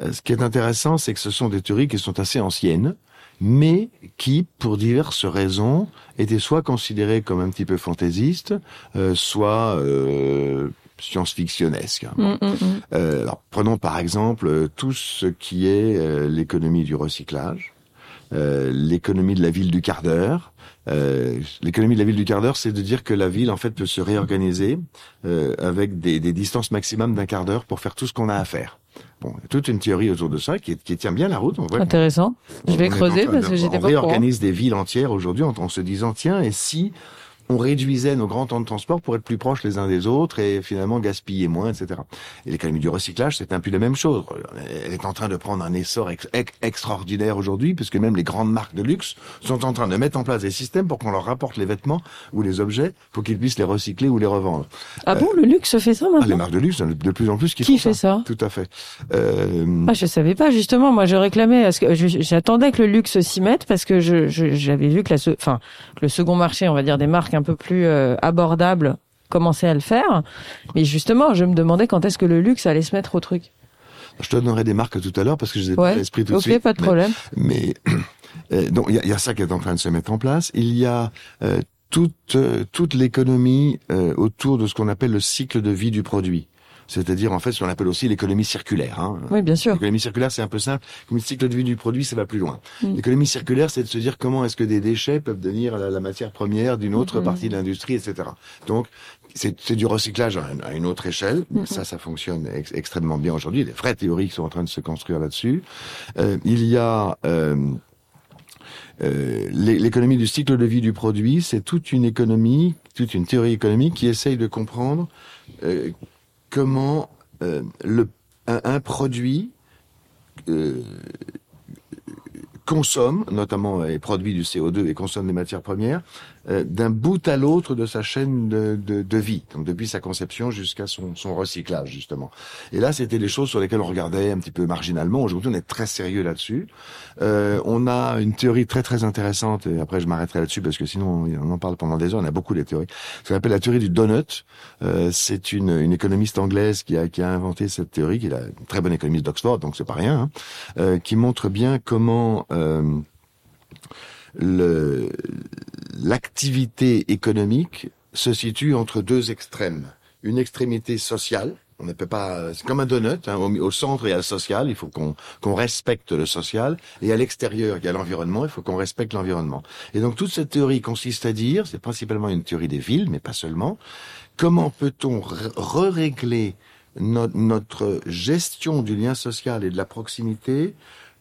euh, ce qui est intéressant, c'est que ce sont des théories qui sont assez anciennes, mais qui, pour diverses raisons, étaient soit considérées comme un petit peu fantaisistes, euh, soit euh, science-fictionnesques. Mm, mm, mm. alors, prenons par exemple tout ce qui est l'économie du recyclage, l'économie de la ville du quart d'heure, euh, l'économie de la ville du quart d'heure, c'est de dire que la ville en fait peut se réorganiser euh, avec des, des, distances maximum d'un quart d'heure pour faire tout ce qu'on a à faire. Bon, il y a toute une théorie autour de ça qui, qui tient bien la route. Intéressant. Je vais creuser parce que j'étais pas On réorganise des villes entières aujourd'hui en, en se disant tiens et si on réduisait nos grands temps de transport pour être plus proches les uns des autres et finalement gaspiller moins, etc. Et l'économie du recyclage, c'est un peu la même chose. Elle est en train de prendre un essor extraordinaire aujourd'hui, puisque même les grandes marques de luxe sont en train de mettre en place des systèmes pour qu'on leur rapporte les vêtements ou les objets pour qu'ils puissent les recycler ou les revendre. Ah bon, le luxe fait ça maintenant ah, Les marques de luxe, de plus en plus, qui, qui fait ça. Tout à fait. Euh... Ah, je savais pas justement. Moi, je réclamais. J'attendais que le luxe s'y mette parce que j'avais vu que la, enfin, le second marché, on va dire des marques un peu plus euh, abordable commencé à le faire. Mais justement, je me demandais quand est-ce que le luxe allait se mettre au truc. Je te donnerai des marques tout à l'heure parce que je les ai ouais. pas l'esprit tout de suite. Ok, pas de problème. Mais, mais donc il y a, y a, ça qui est en train de se mettre en place. Il y a euh, toute toute l'économie euh, autour de ce qu'on appelle le cycle de vie du produit c'est-à-dire en fait ce qu'on appelle aussi l'économie circulaire. Hein. Oui, bien sûr. L'économie circulaire, c'est un peu simple. Comme le cycle de vie du produit, ça va plus loin. L'économie circulaire, c'est de se dire comment est-ce que des déchets peuvent devenir la, la matière première d'une autre mm. partie de l'industrie, etc. Donc, c'est du recyclage à une autre échelle. Mm. Ça, ça fonctionne ex extrêmement bien aujourd'hui. Les vraies théories qui sont en train de se construire là-dessus. Euh, il y a... Euh, euh, l'économie du cycle de vie du produit, c'est toute une économie, toute une théorie économique qui essaye de comprendre euh, comment euh, un, produit euh, consomme, notamment et produit du CO2 et consomme des matières premières, euh, d'un bout à l'autre de sa chaîne de, de, de, vie, donc depuis sa conception jusqu'à son, son, recyclage justement. Et là, c'était des choses sur lesquelles on regardait un petit peu marginalement. Aujourd'hui, on est très sérieux là-dessus. Euh, on a une théorie très très intéressante, et après je m'arrêterai là-dessus parce que sinon on en parle pendant des heures. On a beaucoup de théories. Ce qu'on appelle la théorie du donut. Euh, c'est une, une économiste anglaise qui a, qui a inventé cette théorie, qui est une très bonne économiste d'Oxford, donc c'est pas rien, hein, euh, qui montre bien comment euh, l'activité économique se situe entre deux extrêmes. Une extrémité sociale, on ne peut pas, c'est comme un donut, hein, au, centre il y a le social, il faut qu'on respecte le social, et à l'extérieur il y a l'environnement, il faut qu'on respecte l'environnement. Et donc toute cette théorie consiste à dire, c'est principalement une théorie des villes, mais pas seulement, comment peut-on re-régler no notre gestion du lien social et de la proximité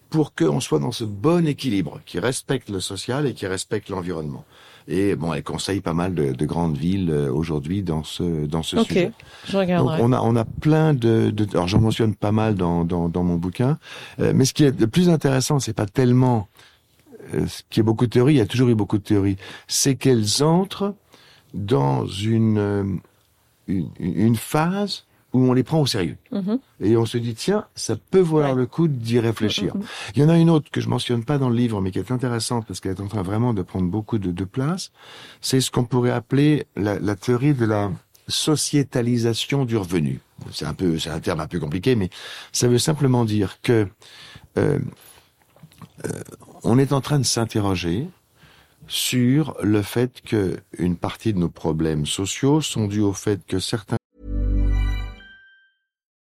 pour qu'on soit dans ce bon équilibre qui respecte le social et qui respecte l'environnement. Et bon, elle conseille pas mal de, de grandes villes euh, aujourd'hui dans ce dans ce okay, sujet. je regarderai. Donc on a on a plein de, de alors j'en mentionne pas mal dans dans, dans mon bouquin, euh, mais ce qui est le plus intéressant, c'est pas tellement euh, ce qui est beaucoup de théories, il y a toujours eu beaucoup de théories, c'est qu'elles entrent dans une, euh, une une phase où on les prend au sérieux. -hmm. Et on se dit, tiens, ça peut valoir ouais. le coup d'y réfléchir. -hmm. Il y en a une autre que je mentionne pas dans le livre, mais qui est intéressante parce qu'elle est en train vraiment de prendre beaucoup de, de place. C'est ce qu'on pourrait appeler la, la, théorie de la sociétalisation du revenu. C'est un peu, c'est un terme un peu compliqué, mais ça veut simplement dire que euh, euh, on est en train de s'interroger sur le fait que une partie de nos problèmes sociaux sont dus au fait que certains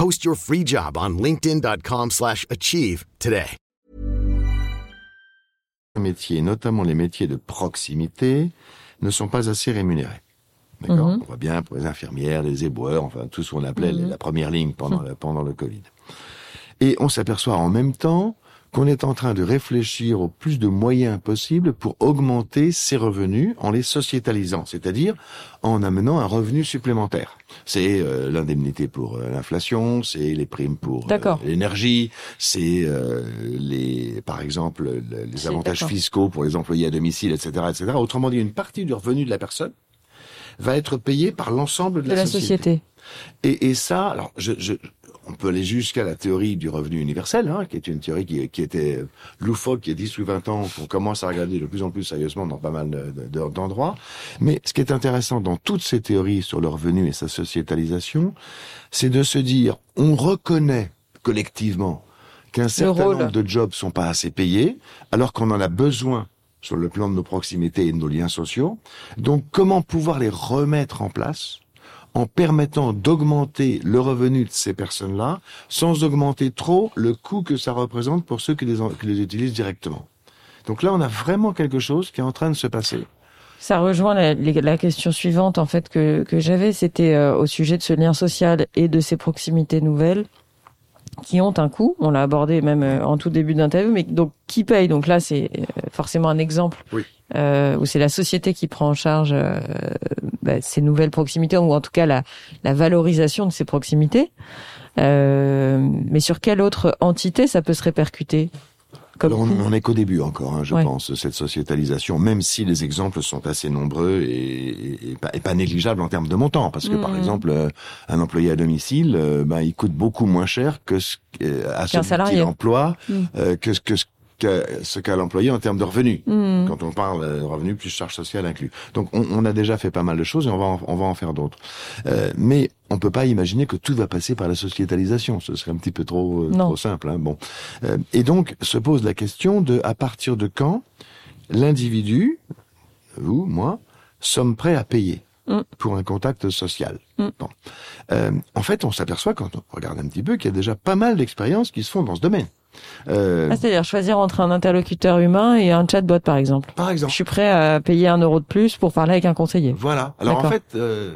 Post your free job on linkedin.com/achieve today. métiers, notamment les métiers de proximité, ne sont pas assez rémunérés. D'accord Mhm. On voit bien pour les infirmières, les éboueurs, enfin tout ce qu'on appelait Mhm. la première ligne pendant, le, pendant le Covid. Et on s'aperçoit en même temps qu'on est en train de réfléchir au plus de moyens possibles pour augmenter ces revenus en les sociétalisant, c'est-à-dire en amenant un revenu supplémentaire. C'est euh, l'indemnité pour euh, l'inflation, c'est les primes pour euh, l'énergie, c'est euh, les, par exemple, le- les avantages fiscaux pour les employés à domicile, etc., etc. Autrement dit, une partie du revenu de la personne va être payée par l'ensemble de, De la société. et, et ça, alors, je, je, on peut aller jusqu'à la théorie du revenu universel, hein, qui est une théorie qui, qui était loufoque il y a 10 ou 20 ans, qu'on commence à regarder de plus en plus sérieusement dans pas mal de- de- d'endroits. Mais ce qui est intéressant dans toutes ces théories sur le revenu et sa sociétalisation, c'est de se dire, on reconnaît collectivement qu'un certain rôle. nombre de jobs sont pas assez payés, alors qu'on en a besoin sur le plan de nos proximités et de nos liens sociaux. Donc, comment pouvoir les remettre en place en permettant d'augmenter le revenu de ces personnes-là, sans augmenter trop le coût que ça représente pour ceux qui les, qui les utilisent directement. Donc là, on a vraiment quelque chose qui est en train de se passer. Ça rejoint la, la question suivante en fait que, que j'avais, c'était euh, au sujet de ce lien social et de ces proximités nouvelles qui ont un coût. On l'a abordé même euh, en tout début d'interview, mais donc qui paye? Donc là, c'est euh, forcément un exemple Oui. euh, où c'est la société qui prend en charge euh, bah, ces nouvelles proximités ou en tout cas la, la valorisation de ces proximités. Euh, mais sur quelle autre entité ça peut se répercuter? Comme on coût on est qu'au début encore, hein, je Ouais. pense, cette sociétalisation, même si les exemples sont assez nombreux et, et- et pas, et pas négligeables en termes de montant, parce que par Mhm. exemple, euh, un employé à domicile, euh, ben, il coûte beaucoup moins cher que ce euh, à celui salarié. qu'il emploie, Mhm. euh, que ce que ce qu'a ce qu'a l'employé en termes de revenus. Hmm. Quand on parle de revenus plus charges sociales inclus. Donc on, on a déjà fait pas mal de choses et on va en, on va en faire d'autres. Euh, mais on peut pas imaginer que tout va passer par la sociétalisation. Ce serait un petit peu trop, euh, trop simple. Hein. Bon. Euh, et donc se pose la question de à partir de quand l'individu, vous, moi, sommes prêts à payer Mm. pour un contact social? Mm. Bon. Euh, en fait, on s'aperçoit quand on regarde un petit peu qu'il y a déjà pas mal d'expériences qui se font dans ce domaine. Euh, Ah, C'est-à-dire choisir entre un interlocuteur humain et un chatbot, par exemple. par Je exemple. suis prêt à payer un euro de plus pour parler avec un conseiller. Voilà. Alors en fait, euh,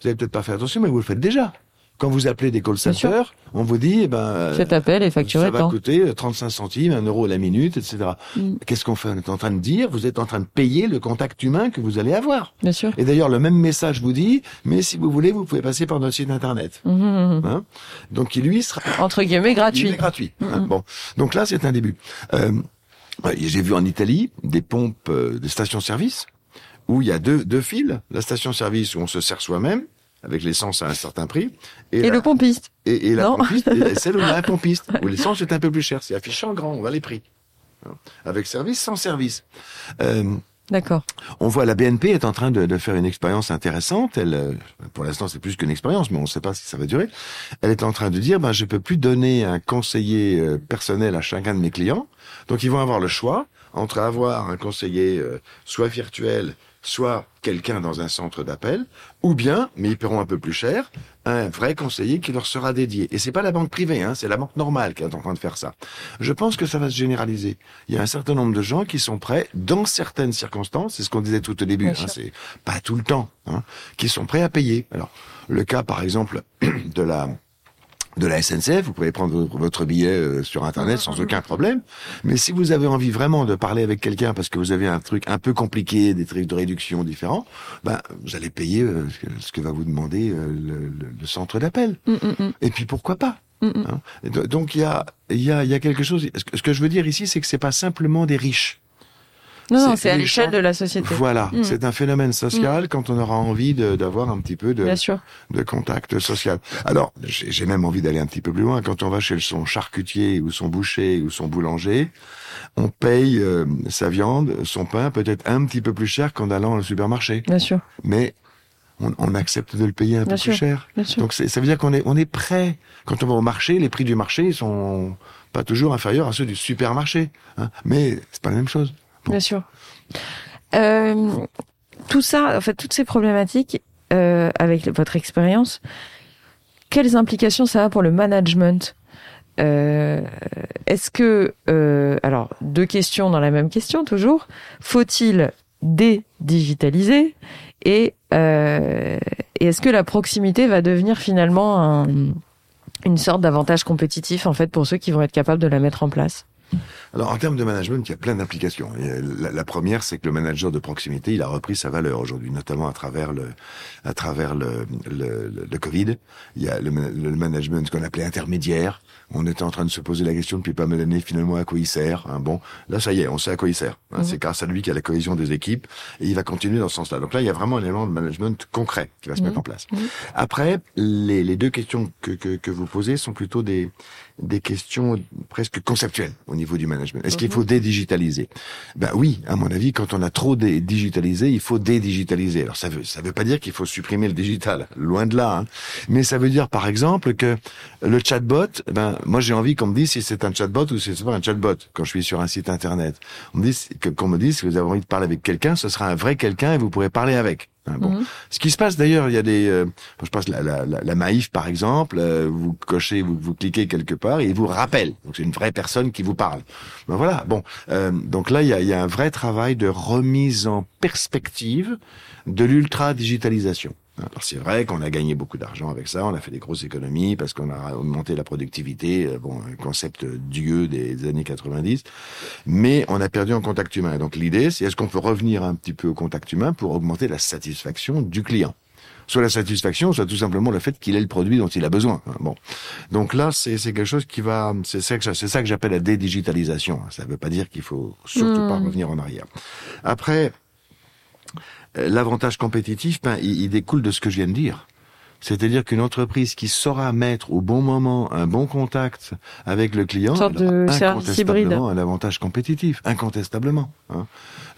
vous avez peut-être pas fait attention, mais vous le faites déjà. Quand vous appelez des call centers, on vous dit, eh ben, euh, Cet appel est facturé ça va coûter euh, 35 centimes, 1 euro la minute, etc. Mm. Qu'est-ce qu'on fait? On est en train de dire, vous êtes en train de payer le contact humain que vous allez avoir. Bien sûr. Et d'ailleurs, le même message vous dit, mais si vous voulez, vous pouvez passer par notre site internet. Mhm, mhm. Hein? Donc, qui lui sera Entre guillemets, il gratuit. est gratuit. hein. Bon, donc là, c'est un début. Euh, J'ai vu en Italie des pompes, euh, des stations-service où il y a deux, deux fils. La station-service où on se sert soi-même avec l'essence à un certain prix, et, Et la, le pompiste. et, et la Non. pompiste, et celle où il y a un pompiste où l'essence est un peu plus chère. C'est affiché en grand, on voit les prix. Hein. Avec service, sans service. Euh, D'accord. on voit la BNP est en train de, de faire une expérience intéressante. Elle, euh, pour l'instant, c'est plus qu'une expérience, mais on ne sait pas si ça va durer. Elle est en train de dire, ben, je peux plus donner un conseiller euh, personnel à chacun de mes clients. Donc, ils vont avoir le choix entre avoir un conseiller euh, soit virtuel, soit quelqu'un dans un centre d'appel, ou bien, mais ils paieront un peu plus cher, un vrai conseiller qui leur sera dédié. Et c'est pas la banque privée, hein, c'est la banque normale qui est en train de faire ça. Je pense que ça va se généraliser. Il y a un certain nombre de gens qui sont prêts, dans certaines circonstances, c'est ce qu'on disait tout au début, hein, c'est pas tout le temps, hein, qui sont prêts à payer. Alors, le cas, par exemple, de la de la SNCF, vous pouvez prendre votre- billet euh, sur Internet sans aucun problème. Mais si vous avez envie vraiment de parler avec quelqu'un parce que vous avez un truc un peu compliqué, des trucs de réduction différents, ben vous allez payer euh, ce que- va vous demander euh, le, le- le centre d'appel. Mm, mm, mm. Et puis pourquoi pas Mm, hein. Donc il y a, il y, a, il y a quelque chose. Ce que- ce que je veux dire ici, c'est que c'est pas simplement des riches. Non, non, C'est à l'échelle de la société. Voilà, Mm. c'est un phénomène social quand on aura envie d'avoir un petit peu de, contact social. Alors, j'ai même envie d'aller un petit peu plus loin. Quand on va chez son charcutier ou son boucher ou son boulanger, on paye euh, sa viande, son pain peut-être un petit peu plus cher qu'en allant au supermarché. Bien sûr. Mais on, on accepte de le payer un Bien peu sûr. plus cher. Bien sûr. Donc ça veut dire qu'on est, on est prêt. Quand on va au marché, les prix du marché sont pas toujours inférieurs à ceux du supermarché. hein. Mais c'est pas la même chose. Bien sûr. Euh, tout ça, en fait, toutes ces problématiques, euh, avec votre expérience, quelles implications ça a pour le management Euh, Est-ce que, euh, alors, deux questions dans la même question toujours, faut-il dédigitaliser et, euh, et est-ce que la proximité va devenir finalement un- une sorte d'avantage compétitif en fait pour ceux qui vont être capables de la mettre en place? Alors en termes de management, il y a plein d'applications. Et, euh, La, première, c'est que le manager de proximité, il a repris sa valeur aujourd'hui, notamment à travers le, à travers le, le, le- Covid. Il y a le, le management qu'on appelait intermédiaire. On était en train de se poser la question depuis pas mal d'années, finalement, à quoi il sert. hein. Bon, là, ça y est, on sait à quoi il sert. hein. Mhm. C'est grâce à lui qu'il y a la cohésion des équipes et il va continuer dans ce sens-là. Donc là, il y a vraiment un élément de management concret qui va se Mhm. mettre en place. Mhm. Après, les, les deux questions que, que, que vous posez sont plutôt des, des questions presque conceptuelles au niveau du management. Est-ce qu'il faut dédigitaliser? Ben oui, à mon avis, quand on a trop dé- digitalisé, il faut dédigitaliser. Alors ça veut ça veut pas dire qu'il faut supprimer le digital, loin de là. hein. Mais ça veut dire par exemple que le chatbot, ben moi j'ai envie qu'on me dise si c'est un chatbot ou si c'est pas un chatbot quand je suis sur un site internet. On me dit que qu'on me dise si vous avez envie de parler avec quelqu'un, ce sera un vrai quelqu'un et vous pourrez parler avec. Hein, bon. Mhm. Ce qui se passe d'ailleurs, il y a des, euh, je pense la, la, la, la Maïf par exemple, euh, vous cochez, vous, vous cliquez quelque part et il vous rappelle. Donc c'est une vraie personne qui vous parle. Ben voilà. Bon, euh, donc là il y a, y a un vrai travail de remise en perspective de l'ultra digitalisation. Alors c'est vrai qu'on a gagné beaucoup d'argent avec ça, on a fait des grosses économies parce qu'on a augmenté la productivité, euh, bon, un concept dieu des années 90, mais on a perdu en contact humain. Donc l'idée, c'est est-ce qu'on peut revenir un petit peu au contact humain pour augmenter la satisfaction du client? Soit la satisfaction, soit tout simplement le fait qu'il ait le produit dont il a besoin. Bon, donc là, c'est quelque chose qui va, c'est ça que c'est ça que j'appelle la dédigitalisation. Ça ne veut pas dire qu'il faut surtout pas revenir en arrière. Après, l'avantage compétitif, ben, il, il découle de ce que je viens de dire. C'est-à-dire qu'une entreprise qui saura mettre au bon moment un bon contact avec le client, Une sorte de service hybride. incontestablement un avantage compétitif, incontestablement. hein.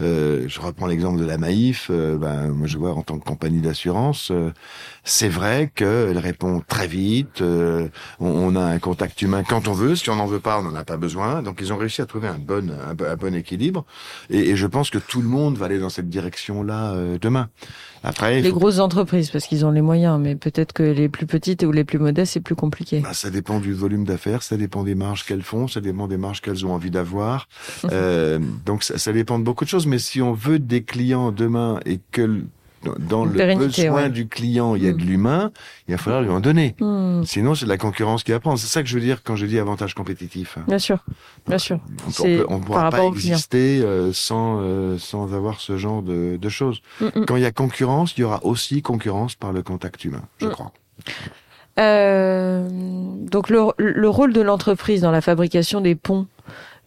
Euh, je reprends l'exemple de la Maïf. euh, ben, moi, je vois en tant que compagnie d'assurance, euh, c'est vrai qu'elle répond très vite. euh, on, on a un contact humain quand on veut. Si on n'en veut pas, on n'en a pas besoin. Donc, ils ont réussi à trouver un bon, un, bo- un bon équilibre. Et, et je pense que tout le monde va aller dans cette direction-là euh, demain. Après, Les faut- grosses entreprises, parce qu'ils ont les moyens, mais peut-être que les plus petites ou les plus modestes, c'est plus compliqué. Bah, ça dépend du volume d'affaires, ça dépend des marges qu'elles font, ça dépend des marges qu'elles ont envie d'avoir. Euh, donc ça, ça dépend de beaucoup de choses. Mais si on veut des clients demain et que dans le besoin ouais. du client, il y a Mm. de l'humain, il va falloir lui en donner. Hmm, Sinon, c'est de la concurrence qui apprend. C'est ça que je veux dire quand je dis avantage compétitif. bien sûr, bien sûr. On ne pourra pas exister euh, sans euh, sans avoir ce genre de, de choses. Mm, mm. Quand il y a concurrence, il y aura aussi concurrence par le contact humain, je Mm. crois. Euh, donc le, le rôle de l'entreprise dans la fabrication des ponts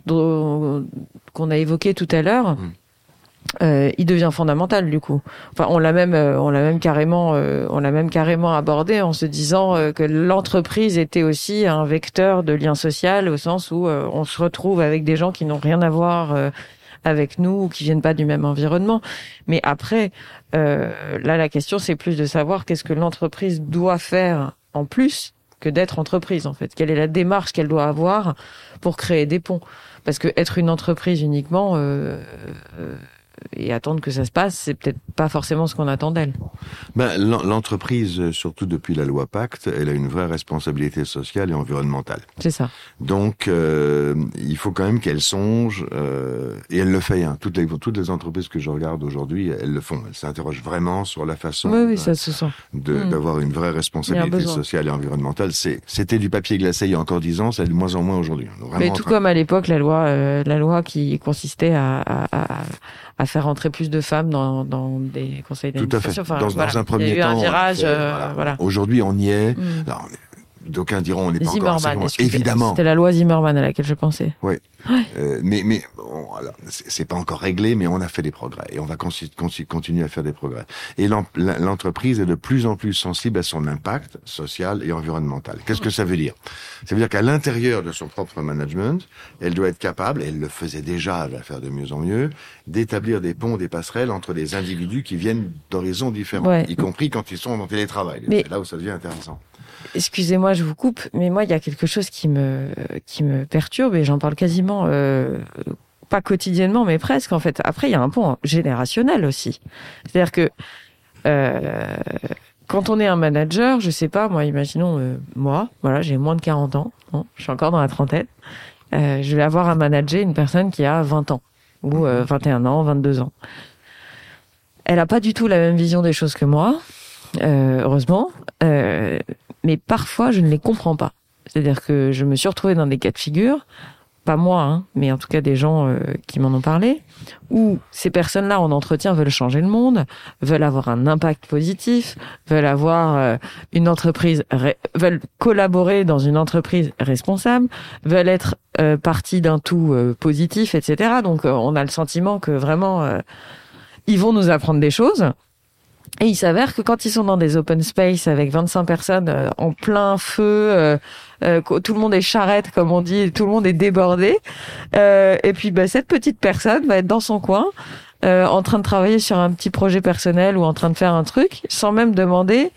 qu'on a évoqué tout à l'heure, Mm. Euh, il devient fondamental du coup. Enfin, on l'a même, euh, on l'a même carrément, euh, on l'a même carrément abordé en se disant euh, que l'entreprise était aussi un vecteur de lien social au sens où euh, on se retrouve avec des gens qui n'ont rien à voir. euh, avec nous ou qui viennent pas du même environnement. Mais après, là, la question, c'est plus de savoir qu'est-ce que l'entreprise doit faire en plus que d'être entreprise, en fait. Quelle est la démarche qu'elle doit avoir pour créer des ponts? Parce que être une entreprise uniquement et attendre que ça se passe, c'est peut-être pas forcément ce qu'on attend d'elle. Ben, l'en- l'entreprise, euh, surtout depuis la loi Pacte, elle a une vraie responsabilité sociale et environnementale. C'est ça. Donc, euh, il faut quand même qu'elle songe, euh, et elle le fait. Hein. Toutes, les, toutes les entreprises que je regarde aujourd'hui, elles le font. Elles s'interrogent vraiment sur la façon Oui, oui, ça se sent. de- Mm. d'avoir une vraie responsabilité sociale et environnementale. C'était du papier glacé il y a encore dix ans, c'est de moins en moins aujourd'hui. Mais tout train- comme à l'époque, la loi, euh, la loi qui consistait à, à, à, à faire entrer plus de femmes dans, dans des conseils Tout à fait. d'administration. Enfin, dans, voilà. dans un premier Il y a eu temps, un virage, euh, euh, voilà. Aujourd'hui, on y est. Mm. On est- D'aucuns diront on n'est pas encore Zimmerman. Évidemment. C'était la loi Zimmerman à laquelle je pensais. Euh, mais mais bon, alors, c'est pas encore réglé, mais on a fait des progrès et on va continuer à faire des progrès. Et l'en- l'entreprise est de plus en plus sensible à son impact social et environnemental. Qu'est-ce que ça veut dire? Ça veut dire qu'à l'intérieur de son propre management, elle doit être capable, et elle le faisait déjà, elle va faire de mieux en mieux, d'établir des ponts, des passerelles entre des individus qui viennent d'horizons différents, Ouais. y compris quand ils sont en télétravail. C'est là où ça devient intéressant. Excusez-moi, je vous coupe, mais moi, il y a quelque chose qui me, qui me perturbe et j'en parle quasiment, euh, pas quotidiennement, mais presque, en fait. Après, il y a un point générationnel aussi. C'est-à-dire que, euh, quand on est un manager, je sais pas, moi, imaginons, euh, moi, voilà, j'ai moins de 40 ans, je suis encore dans la trentaine, euh, je vais avoir à manager une personne qui a 20 ans, ou euh, 21 ans, 22 ans. Elle a pas du tout la même vision des choses que moi, euh, heureusement. Mais parfois je ne les comprends pas. C'est-à-dire que je me suis retrouvée dans des cas de figure, pas moi, hein, mais en tout cas des gens euh, qui m'en ont parlé, où ces personnes-là en entretien veulent changer le monde, veulent avoir un impact positif, veulent avoir euh, une entreprise, veulent collaborer dans une entreprise responsable, veulent être euh, partie d'un tout euh, positif, etc. Donc euh, on a le sentiment que vraiment euh, ils vont nous apprendre des choses. Et il s'avère que quand ils sont dans des open space avec 25 personnes euh, en plein feu, euh, euh, tout le monde est charrette comme on dit, tout le monde est débordé, euh, et puis bah, cette petite personne va être dans son coin, euh, en train de travailler sur un petit projet personnel ou en train de faire un truc, sans même demander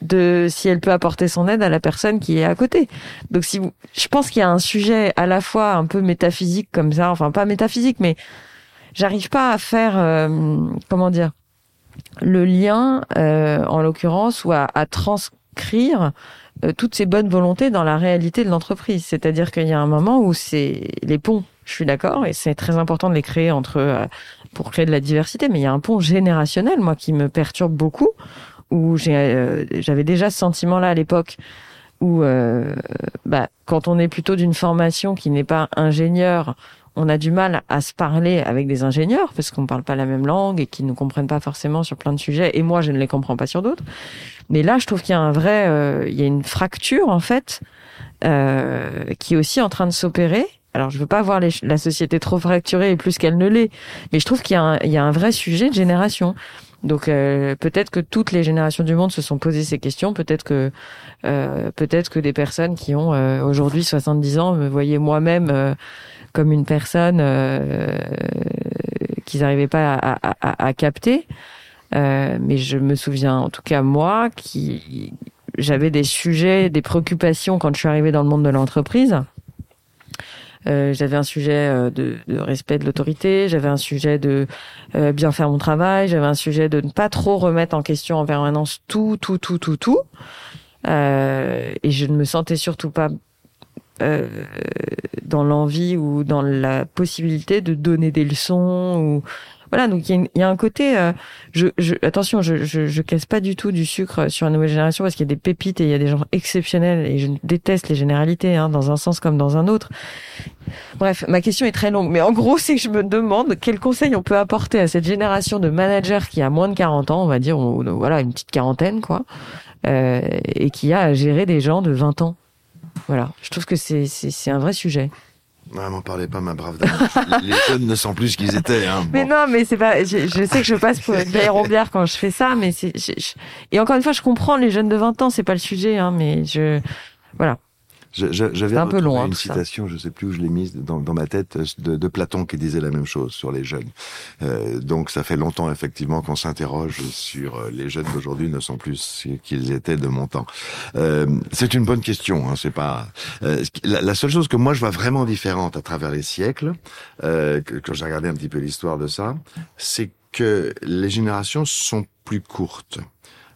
de si elle peut apporter son aide à la personne qui est à côté. Donc si vous, je pense qu'il y a un sujet à la fois un peu métaphysique comme ça, enfin pas métaphysique, mais j'arrive pas à faire euh, comment dire le lien, euh, en l'occurrence, ou à, à transcrire euh, toutes ces bonnes volontés dans la réalité de l'entreprise. C'est-à-dire qu'il y a un moment où c'est les ponts. Je suis d'accord, et c'est très important de les créer entre euh, pour créer de la diversité. Mais il y a un pont générationnel, moi, qui me perturbe beaucoup, où euh, j'avais déjà ce sentiment-là à l'époque, où euh, bah, quand on est plutôt d'une formation qui n'est pas ingénieur, on a du mal à se parler avec des ingénieurs parce qu'on parle pas la même langue et qu'ils ne comprennent pas forcément sur plein de sujets. Et moi, je ne les comprends pas sur d'autres. Mais là, je trouve qu'il y a un vrai, euh, il y a une fracture en fait euh, qui est aussi en train de s'opérer. Alors, je veux pas voir la société trop fracturée et plus qu'elle ne l'est, mais je trouve qu'il y, a un- il y a un vrai sujet de génération. Donc euh, peut-être que toutes les générations du monde se sont posées ces questions. Peut-être que peut-être que des personnes qui ont euh, aujourd'hui 70 ans me voyaient moi-même comme une personne euh, qu'ils n'arrivaient pas à, à- à- capter. Euh, mais je me souviens, en tout cas moi, qui j'avais des sujets, des préoccupations quand je suis arrivée dans le monde de l'entreprise. Euh, j'avais un sujet euh, de, de respect de l'autorité, j'avais un sujet de euh, bien faire mon travail, j'avais un sujet de ne pas trop remettre en question en permanence tout, tout, tout, tout, tout. Euh, et je ne me sentais surtout pas euh, dans l'envie ou dans la possibilité de donner des leçons ou voilà donc il y, y a un côté euh, je, je attention je, je je casse pas du tout du sucre sur la nouvelle génération parce qu'il y a des pépites et il y a des gens exceptionnels et je déteste les généralités hein, dans un sens comme dans un autre. Bref ma question est très longue mais en gros c'est que je me demande quel conseil on peut apporter à cette génération de managers qui a moins de 40 ans on va dire ou, voilà une petite quarantaine quoi euh, et qui a à gérer des gens de 20 ans voilà, je trouve que c'est c'est un vrai sujet. Ah, m'en parlez pas, ma brave dame. les jeunes ne sont plus ce qu'ils étaient. Hein. Mais non, mais c'est pas. Je, je sais que je passe pour une rombière quand je fais ça, mais c'est. Et encore une fois, je comprends les jeunes de 20 ans, c'est pas le sujet, hein, mais je. Voilà. Je- un peu hein, une ça. citation, je sais plus où je l'ai mise dans, dans ma tête, euh, de, de Platon qui disait la même chose sur les jeunes. Euh, donc ça fait longtemps effectivement qu'on s'interroge sur euh, les jeunes d'aujourd'hui ne sont plus ce qu'ils étaient de mon temps. Euh, c'est une bonne question. Hein, c'est pas la, la seule chose que moi je vois vraiment différente à travers les siècles, quand j'ai regardé un petit peu l'histoire de ça, c'est que les générations sont plus courtes.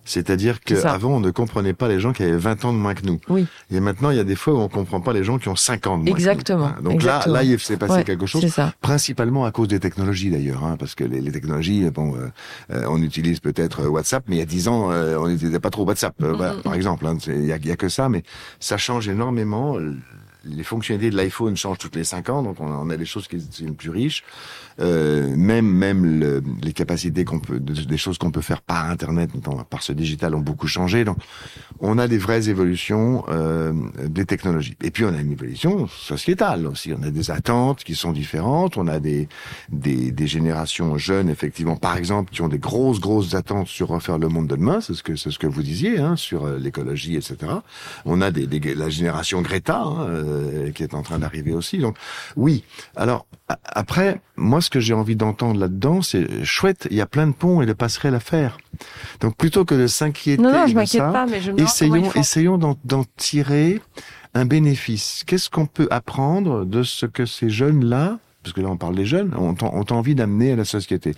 C'est-à-dire qu'avant, on ne comprenait pas les gens qui avaient 20 ans de moins que nous. Oui. Et maintenant, il y a des fois où on comprend pas les gens qui ont 50 ans de moins. que nous. Exactement, Donc exactement. là, là, il s'est passé Ouais, quelque chose, C'est ça. principalement à cause des technologies d'ailleurs, hein, parce que les, les technologies, bon, euh, euh, on utilise peut-être euh, WhatsApp, mais il y a 10 ans, euh, on n'utilisait pas trop WhatsApp, euh, voilà, par exemple. hein, Il y, a, y a que ça, mais ça change énormément. Les fonctionnalités de l'iPhone changent toutes les 5 ans, donc on on a des choses qui sont plus riches. Euh, même même le- les capacités qu'on peut, de- des choses qu'on peut faire par Internet, par ce digital, ont beaucoup changé. Donc, on a des vraies évolutions euh, des technologies. Et puis, on a une évolution sociétale aussi. On a des attentes qui sont différentes. On a des des, des générations jeunes, effectivement, par exemple, qui ont des grosses grosses attentes sur refaire le monde de demain. C'est ce que c'est ce que vous disiez, hein, sur euh, l'écologie, etc. On a des, des- la génération Greta hein, euh, qui est en train d'arriver aussi. Donc, oui. Alors après, moi, ce que j'ai envie d'entendre là-dedans, c'est chouette. Il y a plein de ponts et de passerelles à faire. Donc, plutôt que de s'inquiéter Non, non, je de m'inquiète ça, pas, mais je me essayons, essayons d'en, d'en tirer un bénéfice. Qu'est-ce qu'on peut apprendre de ce que ces jeunes-là, parce que là on parle des jeunes, ont, ont envie d'amener à la société?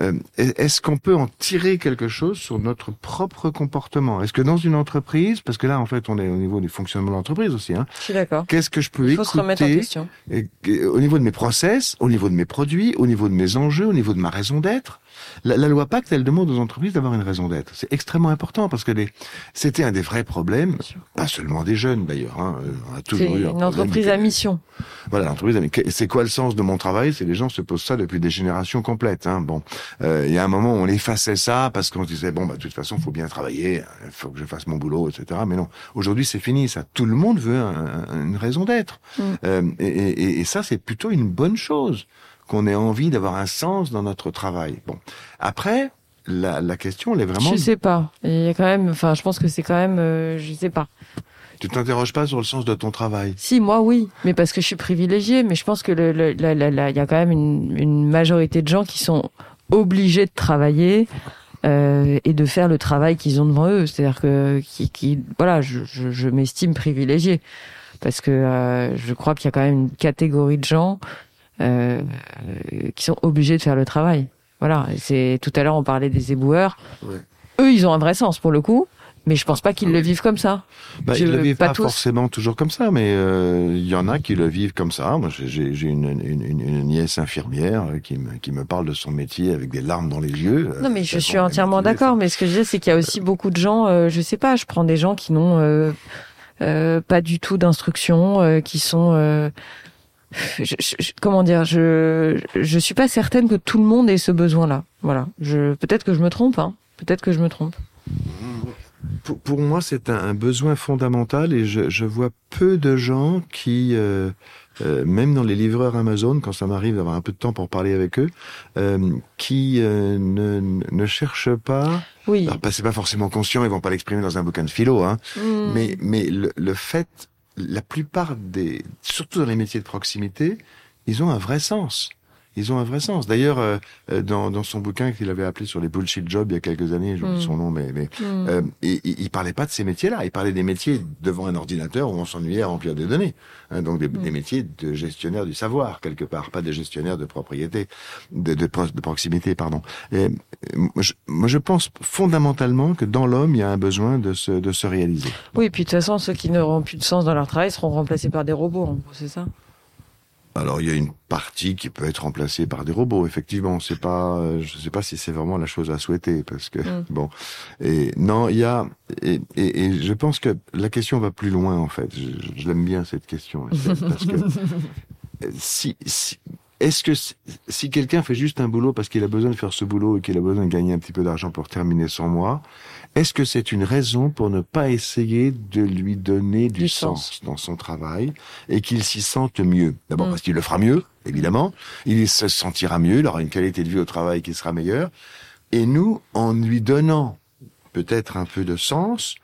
Euh, Est-ce qu'on peut en tirer quelque chose sur notre propre comportement? Est-ce que dans une entreprise, parce que là en fait on est au niveau du fonctionnement de l'entreprise aussi, hein, Je suis d'accord. qu'est-ce que je peux Il faut se remettre en écouter question. et- et au niveau de mes process, au niveau de mes produits, au niveau de mes enjeux, au niveau de ma raison d'être? La, la loi Pacte, elle demande aux entreprises d'avoir une raison d'être. C'est extrêmement important parce que c'était un des vrais problèmes, pas seulement des jeunes d'ailleurs. Hein, on a toujours eu un une entreprise à mission. Voilà, l'entreprise. C'est quoi le sens de mon travail? C'est les gens se posent ça depuis des générations complètes. Hein. Bon, Euh, il y a un moment où on effaçait ça parce qu'on se disait bon bah de toute façon faut bien travailler, il faut que je fasse mon boulot, etc. Mais non, aujourd'hui c'est fini. Ça, tout le monde veut un- un- une raison d'être. Mm. Euh, et, et- et ça c'est plutôt une bonne chose qu'on ait envie d'avoir un sens dans notre travail. Bon, après la, la question elle est vraiment. Je sais pas. Il y a quand même. Enfin, je pense que c'est quand même. euh, je sais pas. Tu t'interroges pas sur le sens de ton travail? Si, moi, oui, mais parce que je suis privilégiée. Mais je pense que le, le- la- la- la- il y a quand même une, une majorité de gens qui sont obligés de travailler euh, et de faire le travail qu'ils ont devant eux. C'est-à-dire que, qui, qui, voilà, je, je, je m'estime privilégiée parce que euh, je crois qu'il y a quand même une catégorie de gens euh, qui sont obligés de faire le travail. Voilà. C'est tout à l'heure on parlait des éboueurs. Ouais. Eux, ils ont un vrai sens pour le coup. Mais je pense pas qu'ils le vivent comme ça. Bah, Je- ils le vivent pas forcément toujours comme ça, mais euh, il y en a qui le vivent comme ça. Moi, j'ai- une, une, une, une nièce infirmière euh, qui me, qui me parle de son métier avec des larmes dans les yeux. Non, mais je suis entièrement d'accord. Mais ce que je dis, c'est qu'il y a aussi beaucoup de gens, euh, je sais pas, je prends des gens qui n'ont euh, pas du tout d'instruction, qui sont, je, je, comment dire, je je suis pas certaine que tout le monde ait ce besoin-là. Voilà. Je peut-être que je me trompe, hein. Peut-être que je me trompe. Pour, pour moi, c'est un, un, besoin fondamental et je, je, vois peu de gens qui, euh, euh, même dans les livreurs Amazon, quand ça m'arrive d'avoir un peu de temps pour parler avec eux, euh, qui euh, ne, ne cherchent pas. Oui. Alors, c'est pas forcément conscient, ils vont pas l'exprimer dans un bouquin de philo, hein. Mm. Mais, mais le, le fait, la plupart des, surtout dans les métiers de proximité, ils ont un vrai sens ils ont un vrai sens. D'ailleurs, euh, dans, dans, son bouquin qu'il avait appelé sur les bullshit jobs il y a quelques années, j'oublie Mm. son nom, mais, mais Mm. euh, il, il parlait pas de ces métiers-là. Il parlait des métiers devant un ordinateur où on s'ennuyait à remplir des données. Hein, donc des, Mm. des métiers de gestionnaire du savoir quelque part, pas des gestionnaires de propriété, de, de, pro- de proximité, pardon. Et, euh, je, moi, je pense fondamentalement que dans l'homme, il y a un besoin de se, de se réaliser. Oui, puis de toute façon, ceux qui n'auront plus de sens dans leur travail seront remplacés par des robots, c'est ça? Alors il y a une partie qui peut être remplacée par des robots. Effectivement, c'est pas, euh, je sais pas si c'est vraiment la chose à souhaiter parce que Mm. bon. Et non, il y a et, et, et je pense que la question va plus loin en fait. Je, je l'aime bien cette question parce que si, si est-ce que si, si quelqu'un fait juste un boulot parce qu'il a besoin de faire ce boulot et qu'il a besoin de gagner un petit peu d'argent pour terminer son mois, est-ce que c'est une raison pour ne pas essayer de lui donner du, Du sens. sens. dans son travail et qu'il s'y sente mieux? D'abord Mm. parce qu'il le fera mieux, évidemment. Il se sentira mieux, il aura une qualité de vie au travail qui sera meilleure. Et nous, en lui donnant peut-être un peu de sens,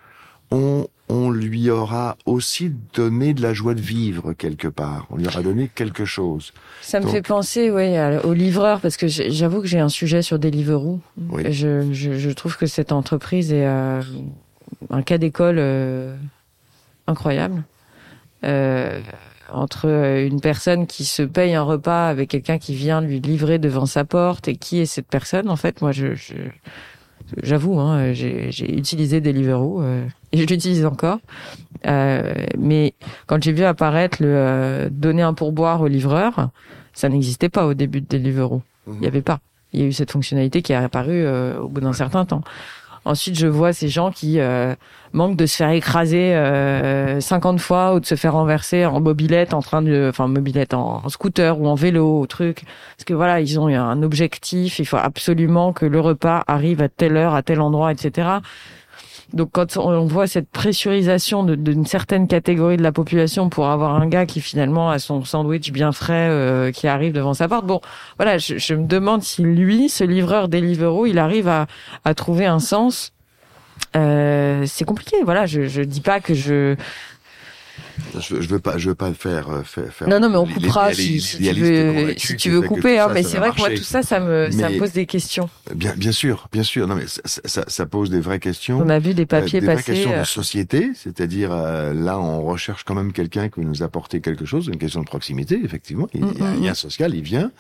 on, on lui aura aussi donné de la joie de vivre quelque part. On lui aura donné quelque chose. Ça me fait penser, oui, aux livreurs, parce que j'avoue que j'ai un sujet sur Deliveroo. Oui. Je, je, je trouve que cette entreprise est euh, un cas d'école euh, incroyable. Euh, entre une personne qui se paye un repas avec quelqu'un qui vient lui livrer devant sa porte et qui est cette personne, en fait, moi, je, je j'avoue, hein, j'ai j'ai utilisé Deliveroo euh, et je l'utilise encore. Euh, mais quand j'ai vu apparaître le euh, donner un pourboire au livreur, ça n'existait pas au début de Deliveroo. Il y avait pas. Il y a eu cette fonctionnalité qui est apparue euh, au bout d'un certain temps. Ensuite, je vois ces gens qui euh, manquent de se faire écraser euh, 50 fois ou de se faire renverser en mobilette, en train de, enfin mobilette, en, en scooter ou en vélo, ou truc. Parce que voilà, ils ont un objectif. Il faut absolument que le repas arrive à telle heure, à tel endroit, etc. Donc quand on voit cette pressurisation d'une certaine catégorie de la population pour avoir un gars qui finalement a son sandwich bien frais euh, qui arrive devant sa porte, bon, voilà, je, me demande si lui, ce livreur Deliveroo, il arrive à, à trouver un sens. Euh, c'est compliqué, voilà. Je, je dis pas que je. Je, veux- je veux pas, je veux pas faire, euh, faire. faire Non, non, mais on coupera si, si tu veux, si tu veux couper. Hein, ça, mais c'est vrai que moi tout ça, ça me, ça me pose des questions. Bien, bien sûr, bien sûr. Non, mais ça, ça, ça pose des vraies questions. On a vu des Euh, papiers des vraies passer. questions euh, de société, c'est-à-dire euh, là on recherche quand même quelqu'un qui va nous apporter quelque chose, une question de proximité, effectivement. Il y a un Mm, mm, lien social, il vient.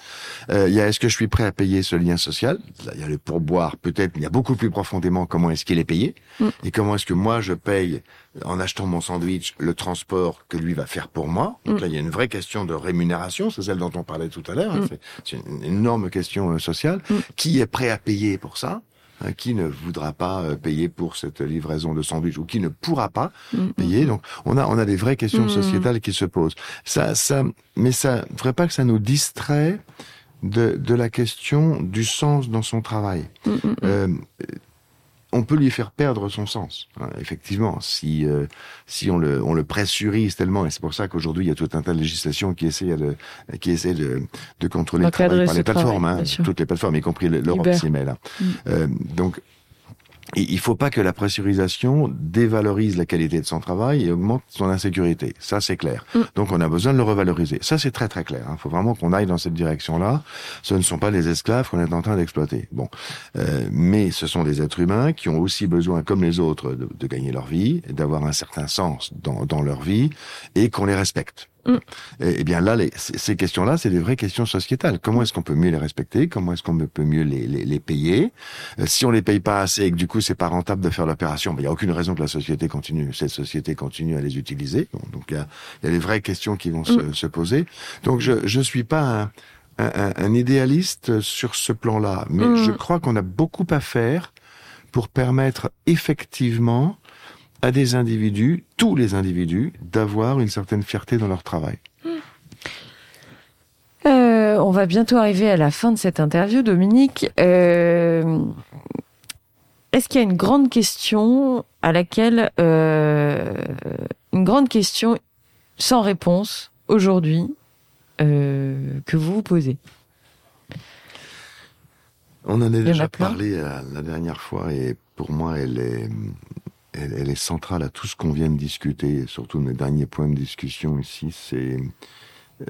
Euh, il y a est-ce que je suis prêt à payer ce lien social? Là, il y a le pourboire, peut-être, il y a beaucoup plus profondément comment est-ce qu'il est payé Mm. et comment est-ce que moi je paye en achetant mon sandwich le transport que lui va faire pour moi. Donc Mm. là il y a une vraie question de rémunération, c'est celle dont on parlait tout à l'heure. hein. Mm. C'est- une énorme question euh, sociale. Mm. Qui est prêt à payer pour ça Hein, qui ne voudra pas euh, payer pour cette livraison de sandwich ou qui ne pourra pas payer? Donc on a on a des vraies questions sociétales qui se posent. Ça ça mais ça faudrait pas que ça nous distrait de de la question du sens dans son travail. Euh, on peut lui faire perdre son sens. hein, effectivement, si euh, si on le on le pressurise tellement, et c'est pour ça qu'aujourd'hui il y a tout un tas de législations qui essaient de qui essaient de de contrôler le travail par les plateformes, travail, hein, toutes les plateformes, y compris le- l'Europe s'y met là. Mm. Euh, donc il il faut pas que la pressurisation dévalorise la qualité de son travail et augmente son insécurité. Ça, c'est clair. Mm. Donc, on a besoin de le revaloriser. Ça, c'est très très clair. Il faut vraiment qu'on aille dans cette direction-là. Ce ne sont pas les esclaves qu'on est en train d'exploiter. Bon, Euh, mais ce sont des êtres humains qui ont aussi besoin, comme les autres, de, de gagner leur vie, d'avoir un certain sens dans, dans leur vie, et qu'on les respecte. Mm. Et, eh bien là, les, ces questions-là, c'est des vraies questions sociétales. Comment est-ce qu'on peut mieux les respecter? Comment est-ce qu'on peut mieux les, les, les payer? Euh, Si on les paye pas assez et que du coup c'est pas rentable de faire l'opération, ben, il y a aucune raison que la société continue, cette société continue à les utiliser. Bon, donc il y a, y a des vraies questions qui vont se, se poser. Donc je je suis pas un, un, un- un idéaliste sur ce plan-là, mais Mm. je crois qu'on a beaucoup à faire pour permettre effectivement à des individus, tous les individus, d'avoir une certaine fierté dans leur travail. on va bientôt arriver à la fin de cette interview, Dominique. Euh, Est-ce qu'il y a une grande question à laquelle euh, une grande question sans réponse aujourd'hui euh, que vous vous posez? On en a en a déjà parlé euh, la dernière fois et pour moi, elle est, elle, est centrale à tout ce qu'on vient de discuter, et surtout mes derniers points de discussion ici, c'est euh,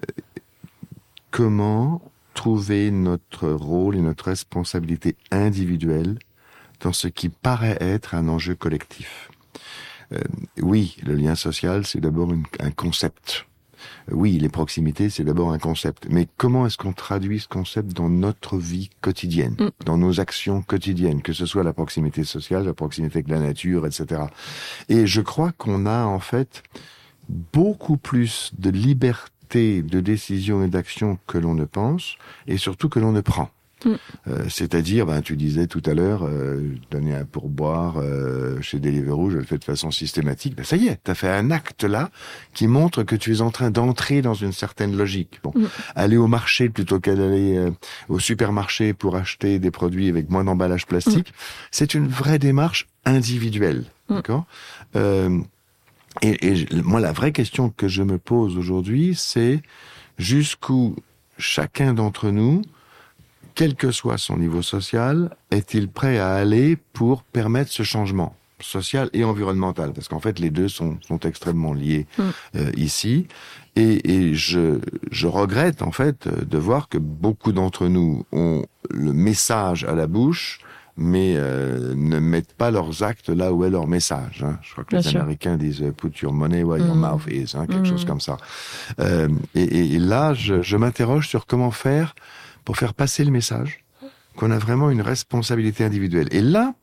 comment trouver notre rôle et notre responsabilité individuelle dans ce qui paraît être un enjeu collectif. Euh, oui, le lien social, c'est d'abord un concept. Euh, Oui, les proximités, c'est d'abord un concept. Mais comment est-ce qu'on traduit ce concept dans notre vie quotidienne, Mm. dans nos actions quotidiennes, que ce soit la proximité sociale, la proximité avec la nature, etc. Et je crois qu'on a en fait beaucoup plus de liberté de décision et d'action que l'on ne pense, et surtout que l'on ne prend. Mm. Euh, C'est-à-dire, ben, tu disais tout à l'heure, euh, donner un pourboire euh, chez Deliveroo, je le fais de façon systématique. Ben, ça y est, tu as fait un acte là qui montre que tu es en train d'entrer dans une certaine logique. Bon, Mm. aller au marché plutôt qu'aller euh, au supermarché pour acheter des produits avec moins d'emballage plastique, c'est une vraie démarche individuelle. Mm. D'accord? Euh, et, et moi, la vraie question que je me pose aujourd'hui, c'est jusqu'où chacun d'entre nous, quel que soit son niveau social, est-il prêt à aller pour permettre ce changement social et environnemental? Parce qu'en fait, les deux sont, sont extrêmement liés Mm. euh, ici. Et, et je, je regrette en fait de voir que beaucoup d'entre nous ont le message à la bouche, mais euh, ne mettent pas leurs actes là où est leur message. hein. Je crois que Bien les sûr. Américains disent euh, "Put your money where your Mm. mouth is", hein, quelque Mm. chose comme ça. Euh, et, et- et là, je, je m'interroge sur comment faire pour faire passer le message qu'on a vraiment une responsabilité individuelle. Et là,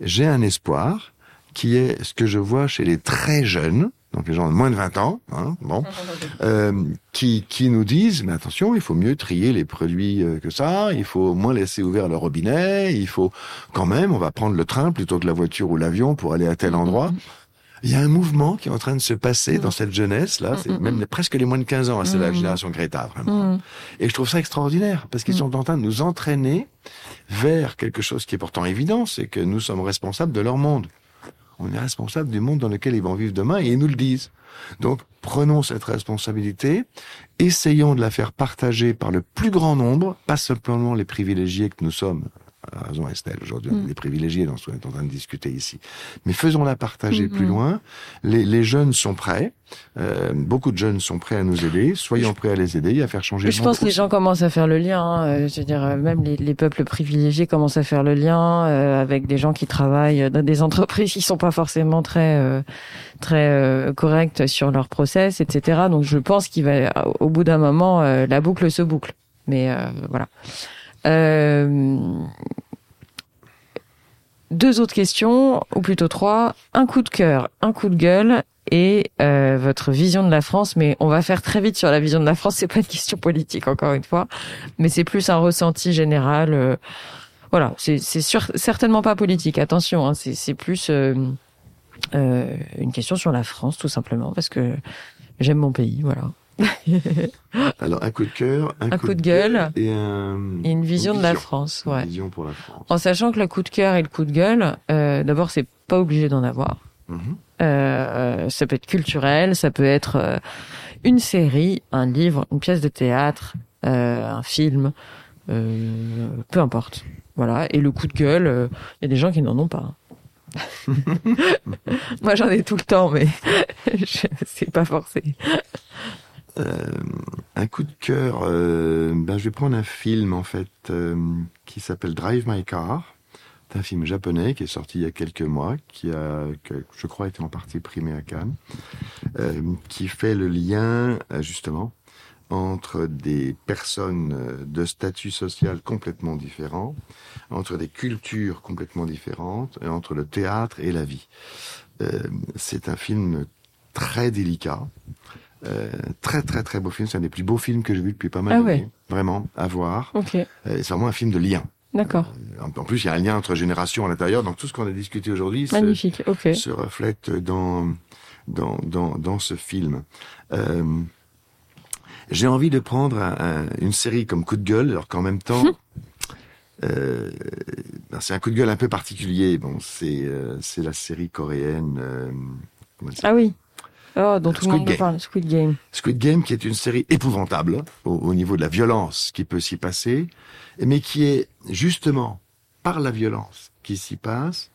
j'ai un espoir qui est ce que je vois chez les très jeunes, donc les gens de moins de 20 ans, hein, bon, euh, qui, qui nous disent, mais attention, il faut mieux trier les produits euh, que ça, il faut moins laisser ouvert le robinet, il faut quand même, on va prendre le train plutôt que la voiture ou l'avion pour aller à tel endroit. Il y a un mouvement qui est en train de se passer dans cette jeunesse là, c'est même les- presque les moins de 15 ans, hein, c'est la génération Greta vraiment. Mm. Et je trouve ça extraordinaire parce qu'ils sont en train de nous entraîner vers quelque chose qui est pourtant évident, c'est que nous sommes responsables de leur monde. On est responsable du monde dans lequel ils vont vivre demain et ils nous le disent. Donc prenons cette responsabilité, essayons de la faire partager par le plus grand nombre, pas simplement les privilégiés que nous sommes. A raison Estelle, aujourd'hui on est des privilégiés dont on est en train de discuter ici. Mais faisons-la partager plus loin. Les, les jeunes sont prêts, euh, beaucoup de jeunes sont prêts à nous aider, soyons prêts à les aider, à faire changer le je pense que les gens commencent à faire le lien. hein. Euh, Je veux dire, euh, même les, les peuples privilégiés commencent à faire le lien euh, avec des gens qui travaillent dans des entreprises qui sont pas forcément très euh, très euh, correctes sur leur process, etc. Donc je pense qu'il va, au bout d'un moment, euh, la boucle se boucle. Mais euh, voilà. Euh, deux autres questions, ou plutôt trois. Un coup de cœur, un coup de gueule et euh, votre vision de la France. Mais on va faire très vite sur la vision de la France. C'est pas une question politique encore une fois, mais c'est plus un ressenti général. euh, voilà, c'est certainement pas politique. Attention, hein, c'est c'est plus euh, euh, une question sur la France tout simplement parce que j'aime mon pays. Voilà. Alors un coup de cœur, un, Un coup de gueule et, un, Et une vision de la. France. Une vision pour la France. En sachant que le coup de cœur et le coup de gueule, euh, d'abord c'est pas obligé d'en avoir. Mhm. Euh, ça peut être culturel, ça peut être euh, une série, un livre, une pièce de théâtre, un film, peu importe. Voilà. Et le coup de gueule, il y a des gens qui n'en ont pas. Moi, j'en ai tout le temps, mais je- c'est pas forcé. Euh, un coup de cœur, euh, ben je vais prendre un film en fait euh, qui s'appelle Drive My Car. C'est un film japonais qui est sorti il y a quelques mois, qui a, je crois, été en partie primé à Cannes, qui fait le lien justement entre des personnes de statut social complètement différents, entre des cultures complètement différentes, entre le théâtre et la vie. C'est un film très délicat, euh, très très très beau film. C'est un des plus beaux films que j'ai vu depuis pas mal Ah d'années. ouais. Vraiment, à voir. Ok, Euh, c'est vraiment un film de lien. d'accord. En en plus, il y a un lien entre générations à l'intérieur. Donc tout ce qu'on a discuté aujourd'hui se, Magnifique, ok. se reflète dans, dans, dans, dans ce film. Euh, j'ai envie de prendre un- un- une série comme Coup de gueule, alors qu'en même temps, euh, ben, c'est un coup de gueule un peu particulier. Bon, c'est euh, c'est la série coréenne. euh, Ah oui. Oh, dont tout le Squid monde Game. parle. Squid Game. Squid Game, qui est une série épouvantable au, au niveau de la violence qui peut s'y passer, mais qui est justement par la violence qui s'y passe,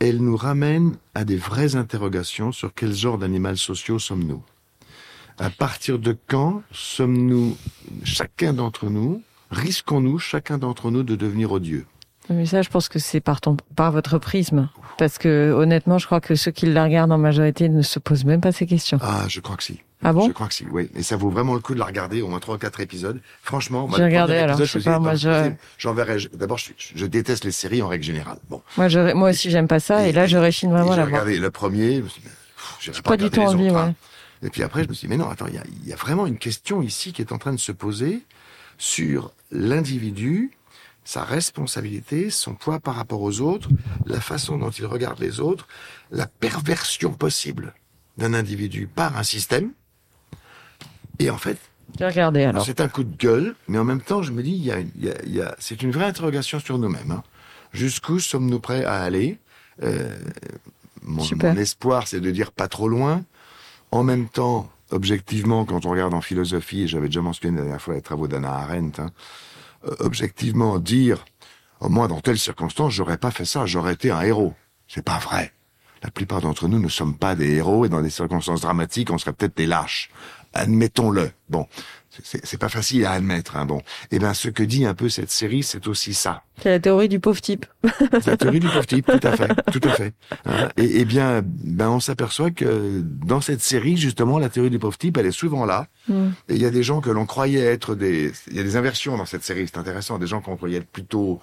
elle nous ramène à des vraies interrogations sur quel genre d'animal sociaux sommes-nous. À partir de quand sommes-nous, chacun d'entre nous, risquons-nous, chacun d'entre nous, de devenir odieux? Mais ça, je pense que c'est par, ton, par votre prisme. Parce que, honnêtement, je crois que ceux qui la regardent en majorité ne se posent même pas ces questions. Ah, je crois que si. Ah bon? Je crois que si, oui. Et ça vaut vraiment le coup de la regarder, au moins trois ou quatre épisodes. Franchement, moi, J'ai regardé, alors, épisode, je sais pas, moi, je- j'enverrai. D'abord, je, je déteste les séries en règle générale. Bon. Moi, je, moi aussi, j'aime pas ça. Et, là, je réchine vraiment à J'ai la voir. regardé le premier, je J'ai pas du tout envie, autres, ouais. hein. Et puis après, je me suis dit, mais non, attends, il y a, il y a vraiment une question ici qui est en train de se poser sur l'individu, sa responsabilité, son poids par rapport aux autres, la façon dont il regarde les autres, la perversion possible d'un individu par un système. Et en fait, J'ai regardé, alors. c'est un coup de gueule, mais en même temps, je me dis, il y a, une- il y a- il y a- c'est une vraie interrogation sur nous-mêmes. hein. Jusqu'où sommes-nous prêts à aller? Euh, mon, espoir, c'est de dire pas trop loin. En même temps, objectivement, quand on regarde en philosophie, et j'avais déjà mentionné la dernière fois les travaux d'Anna Arendt, hein, objectivement dire, oh, moi, dans telle circonstance, j'aurais pas fait ça, j'aurais été un héros. C'est pas vrai. La plupart d'entre nous ne sommes pas des héros et dans des circonstances dramatiques, on serait peut-être des lâches. Admettons-le. Bon, c'est pas facile à admettre. Hein, bon, et ben ce que dit un peu cette série, c'est aussi ça. C'est la théorie du pauvre type. C'est la théorie du pauvre type, tout à fait, tout à fait. Hein, et, et bien, ben on s'aperçoit que dans cette série, justement, la théorie du pauvre type, elle est souvent là. Mm. Et il y a des gens que l'on croyait être des, il y a des inversions dans cette série. C'est intéressant. Des gens qu'on croyait être plutôt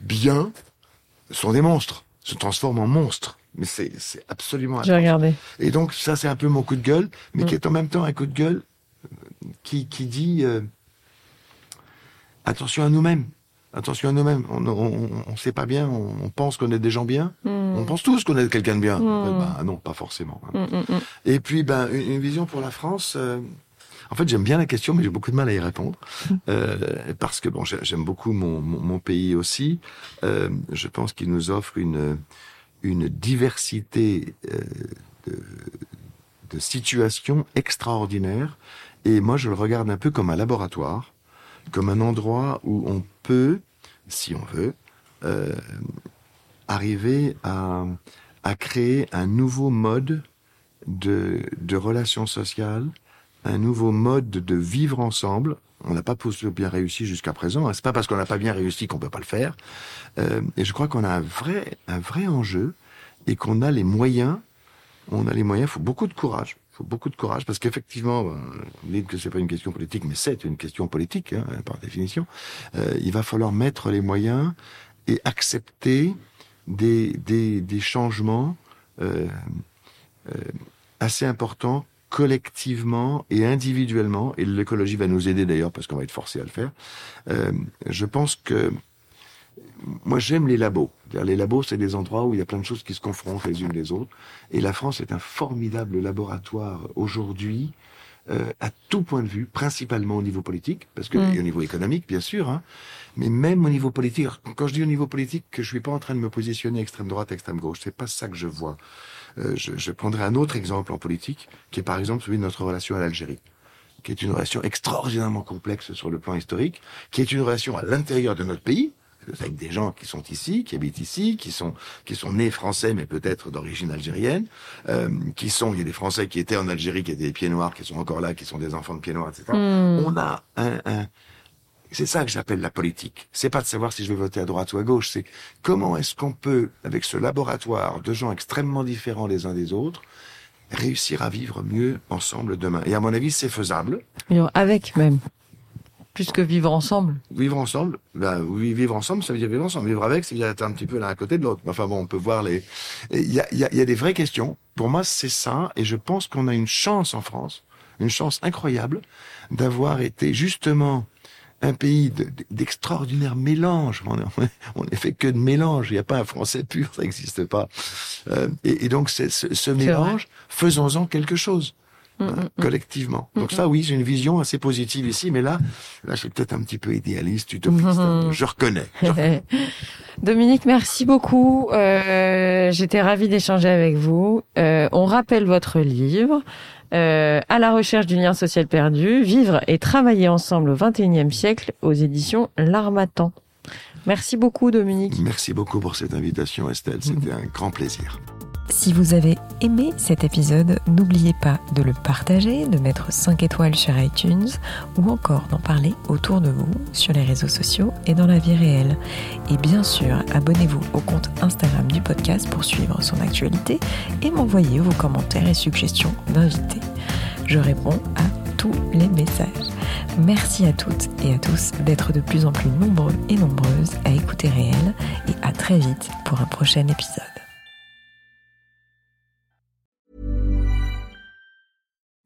bien sont des monstres, se transforment en monstres. Mais c'est c'est absolument J'ai regardé. Et donc ça c'est un peu mon coup de gueule, mais Mm. qui est en même temps un coup de gueule qui, qui dit euh, attention à nous-mêmes, attention à nous-mêmes. On, on, on, on sait pas bien, on, on pense qu'on est des gens bien, on pense tous qu'on est quelqu'un de bien. Ben, non, pas forcément. hein. Mm, mm, mm. Et puis ben une, une vision pour la France. euh, en fait, j'aime bien la question, mais j'ai beaucoup de mal à y répondre euh, parce que bon, j'ai- j'aime beaucoup mon, mon, mon pays aussi. Euh, je pense qu'il nous offre une une diversité euh, de, de situations extraordinaires. Et moi, je le regarde un peu comme un laboratoire, comme un endroit où on peut, si on veut, euh, arriver à, à créer un nouveau mode de, de relations sociales, un nouveau mode de vivre ensemble. On n'a pas bien réussi jusqu'à présent. hein. C'est pas parce qu'on n'a pas bien réussi qu'on peut pas le faire. Euh, et je crois qu'on a un vrai, un vrai enjeu et qu'on a les moyens. On a les moyens. Il faut beaucoup de courage. Faut beaucoup de courage parce qu'effectivement, euh, vous dites que c'est pas une question politique, mais c'est une question politique hein, par définition. Euh, il va falloir mettre les moyens et accepter des des, des changements euh, euh, assez importants collectivement et individuellement, et l'écologie va nous aider d'ailleurs parce qu'on va être forcé à le faire. Euh, je pense que moi j'aime les labos. Les labos, c'est des endroits où il y a plein de choses qui se confrontent les unes les autres. Et la France est un formidable laboratoire aujourd'hui euh, à tout point de vue, principalement au niveau politique, parce que Mm. et au niveau économique, bien sûr, hein, mais même au niveau politique. Alors, Quand je dis au niveau politique, que je suis pas en train de me positionner extrême droite, extrême gauche, c'est pas ça que je vois. Euh, je, je prendrai un autre exemple en politique, qui est par exemple celui de notre relation à l'Algérie, qui est une relation extraordinairement complexe sur le plan historique, qui est une relation à l'intérieur de notre pays, avec des gens qui sont ici, qui habitent ici, qui sont qui sont nés français mais peut-être d'origine algérienne, euh, qui sont il y a des Français qui étaient en Algérie, qui étaient des pieds noirs, qui sont encore là, qui sont des enfants de pieds noirs, etc. Mm. On a un, un c'est ça que j'appelle la politique. C'est pas de savoir si je vais voter à droite ou à gauche, c'est comment est-ce qu'on peut, avec ce laboratoire de gens extrêmement différents les uns des autres, réussir à vivre mieux ensemble demain. Et à mon avis, c'est faisable. Avec même. Plus que vivre ensemble. Vivre ensemble, ben oui, vivre ensemble, ça veut dire vivre ensemble. Vivre avec, c'est être un petit peu l'un à côté de l'autre. Enfin bon, on peut voir les. Il y a, il y, a, il y a des vraies questions. Pour moi, c'est ça, et je pense qu'on a une chance en France, une chance incroyable, d'avoir été justement un pays de- de- d'extraordinaire mélange. On n'est fait que de mélange. Il n'y a pas un français pur, ça n'existe pas. Euh, et, et donc, ce mélange, faisons-en quelque chose. Mm, mm, mm. collectivement. Donc ça, oui, j'ai une vision assez positive ici, mais là, là, je suis peut-être un petit peu idéaliste, utopiste. Je reconnais. Je reconnais. Dominique, merci beaucoup. Euh, J'étais ravie d'échanger avec vous. Euh, on rappelle votre livre. euh, à la recherche du lien social perdu, vivre et travailler ensemble au XXIe siècle aux éditions L'Armatan. Merci beaucoup Dominique. Merci beaucoup pour cette invitation, Estelle. C'était un grand plaisir. Si vous avez aimé cet épisode, n'oubliez pas de le partager, de mettre 5 étoiles sur iTunes ou encore d'en parler autour de vous sur les réseaux sociaux et dans la vie réelle. Et bien sûr, abonnez-vous au compte Instagram du podcast pour suivre son actualité et m'envoyer vos commentaires et suggestions d'invités. Je réponds à tous les messages. Merci à toutes et à tous d'être de plus en plus nombreux et nombreuses à écouter Réel et à très vite pour un prochain épisode.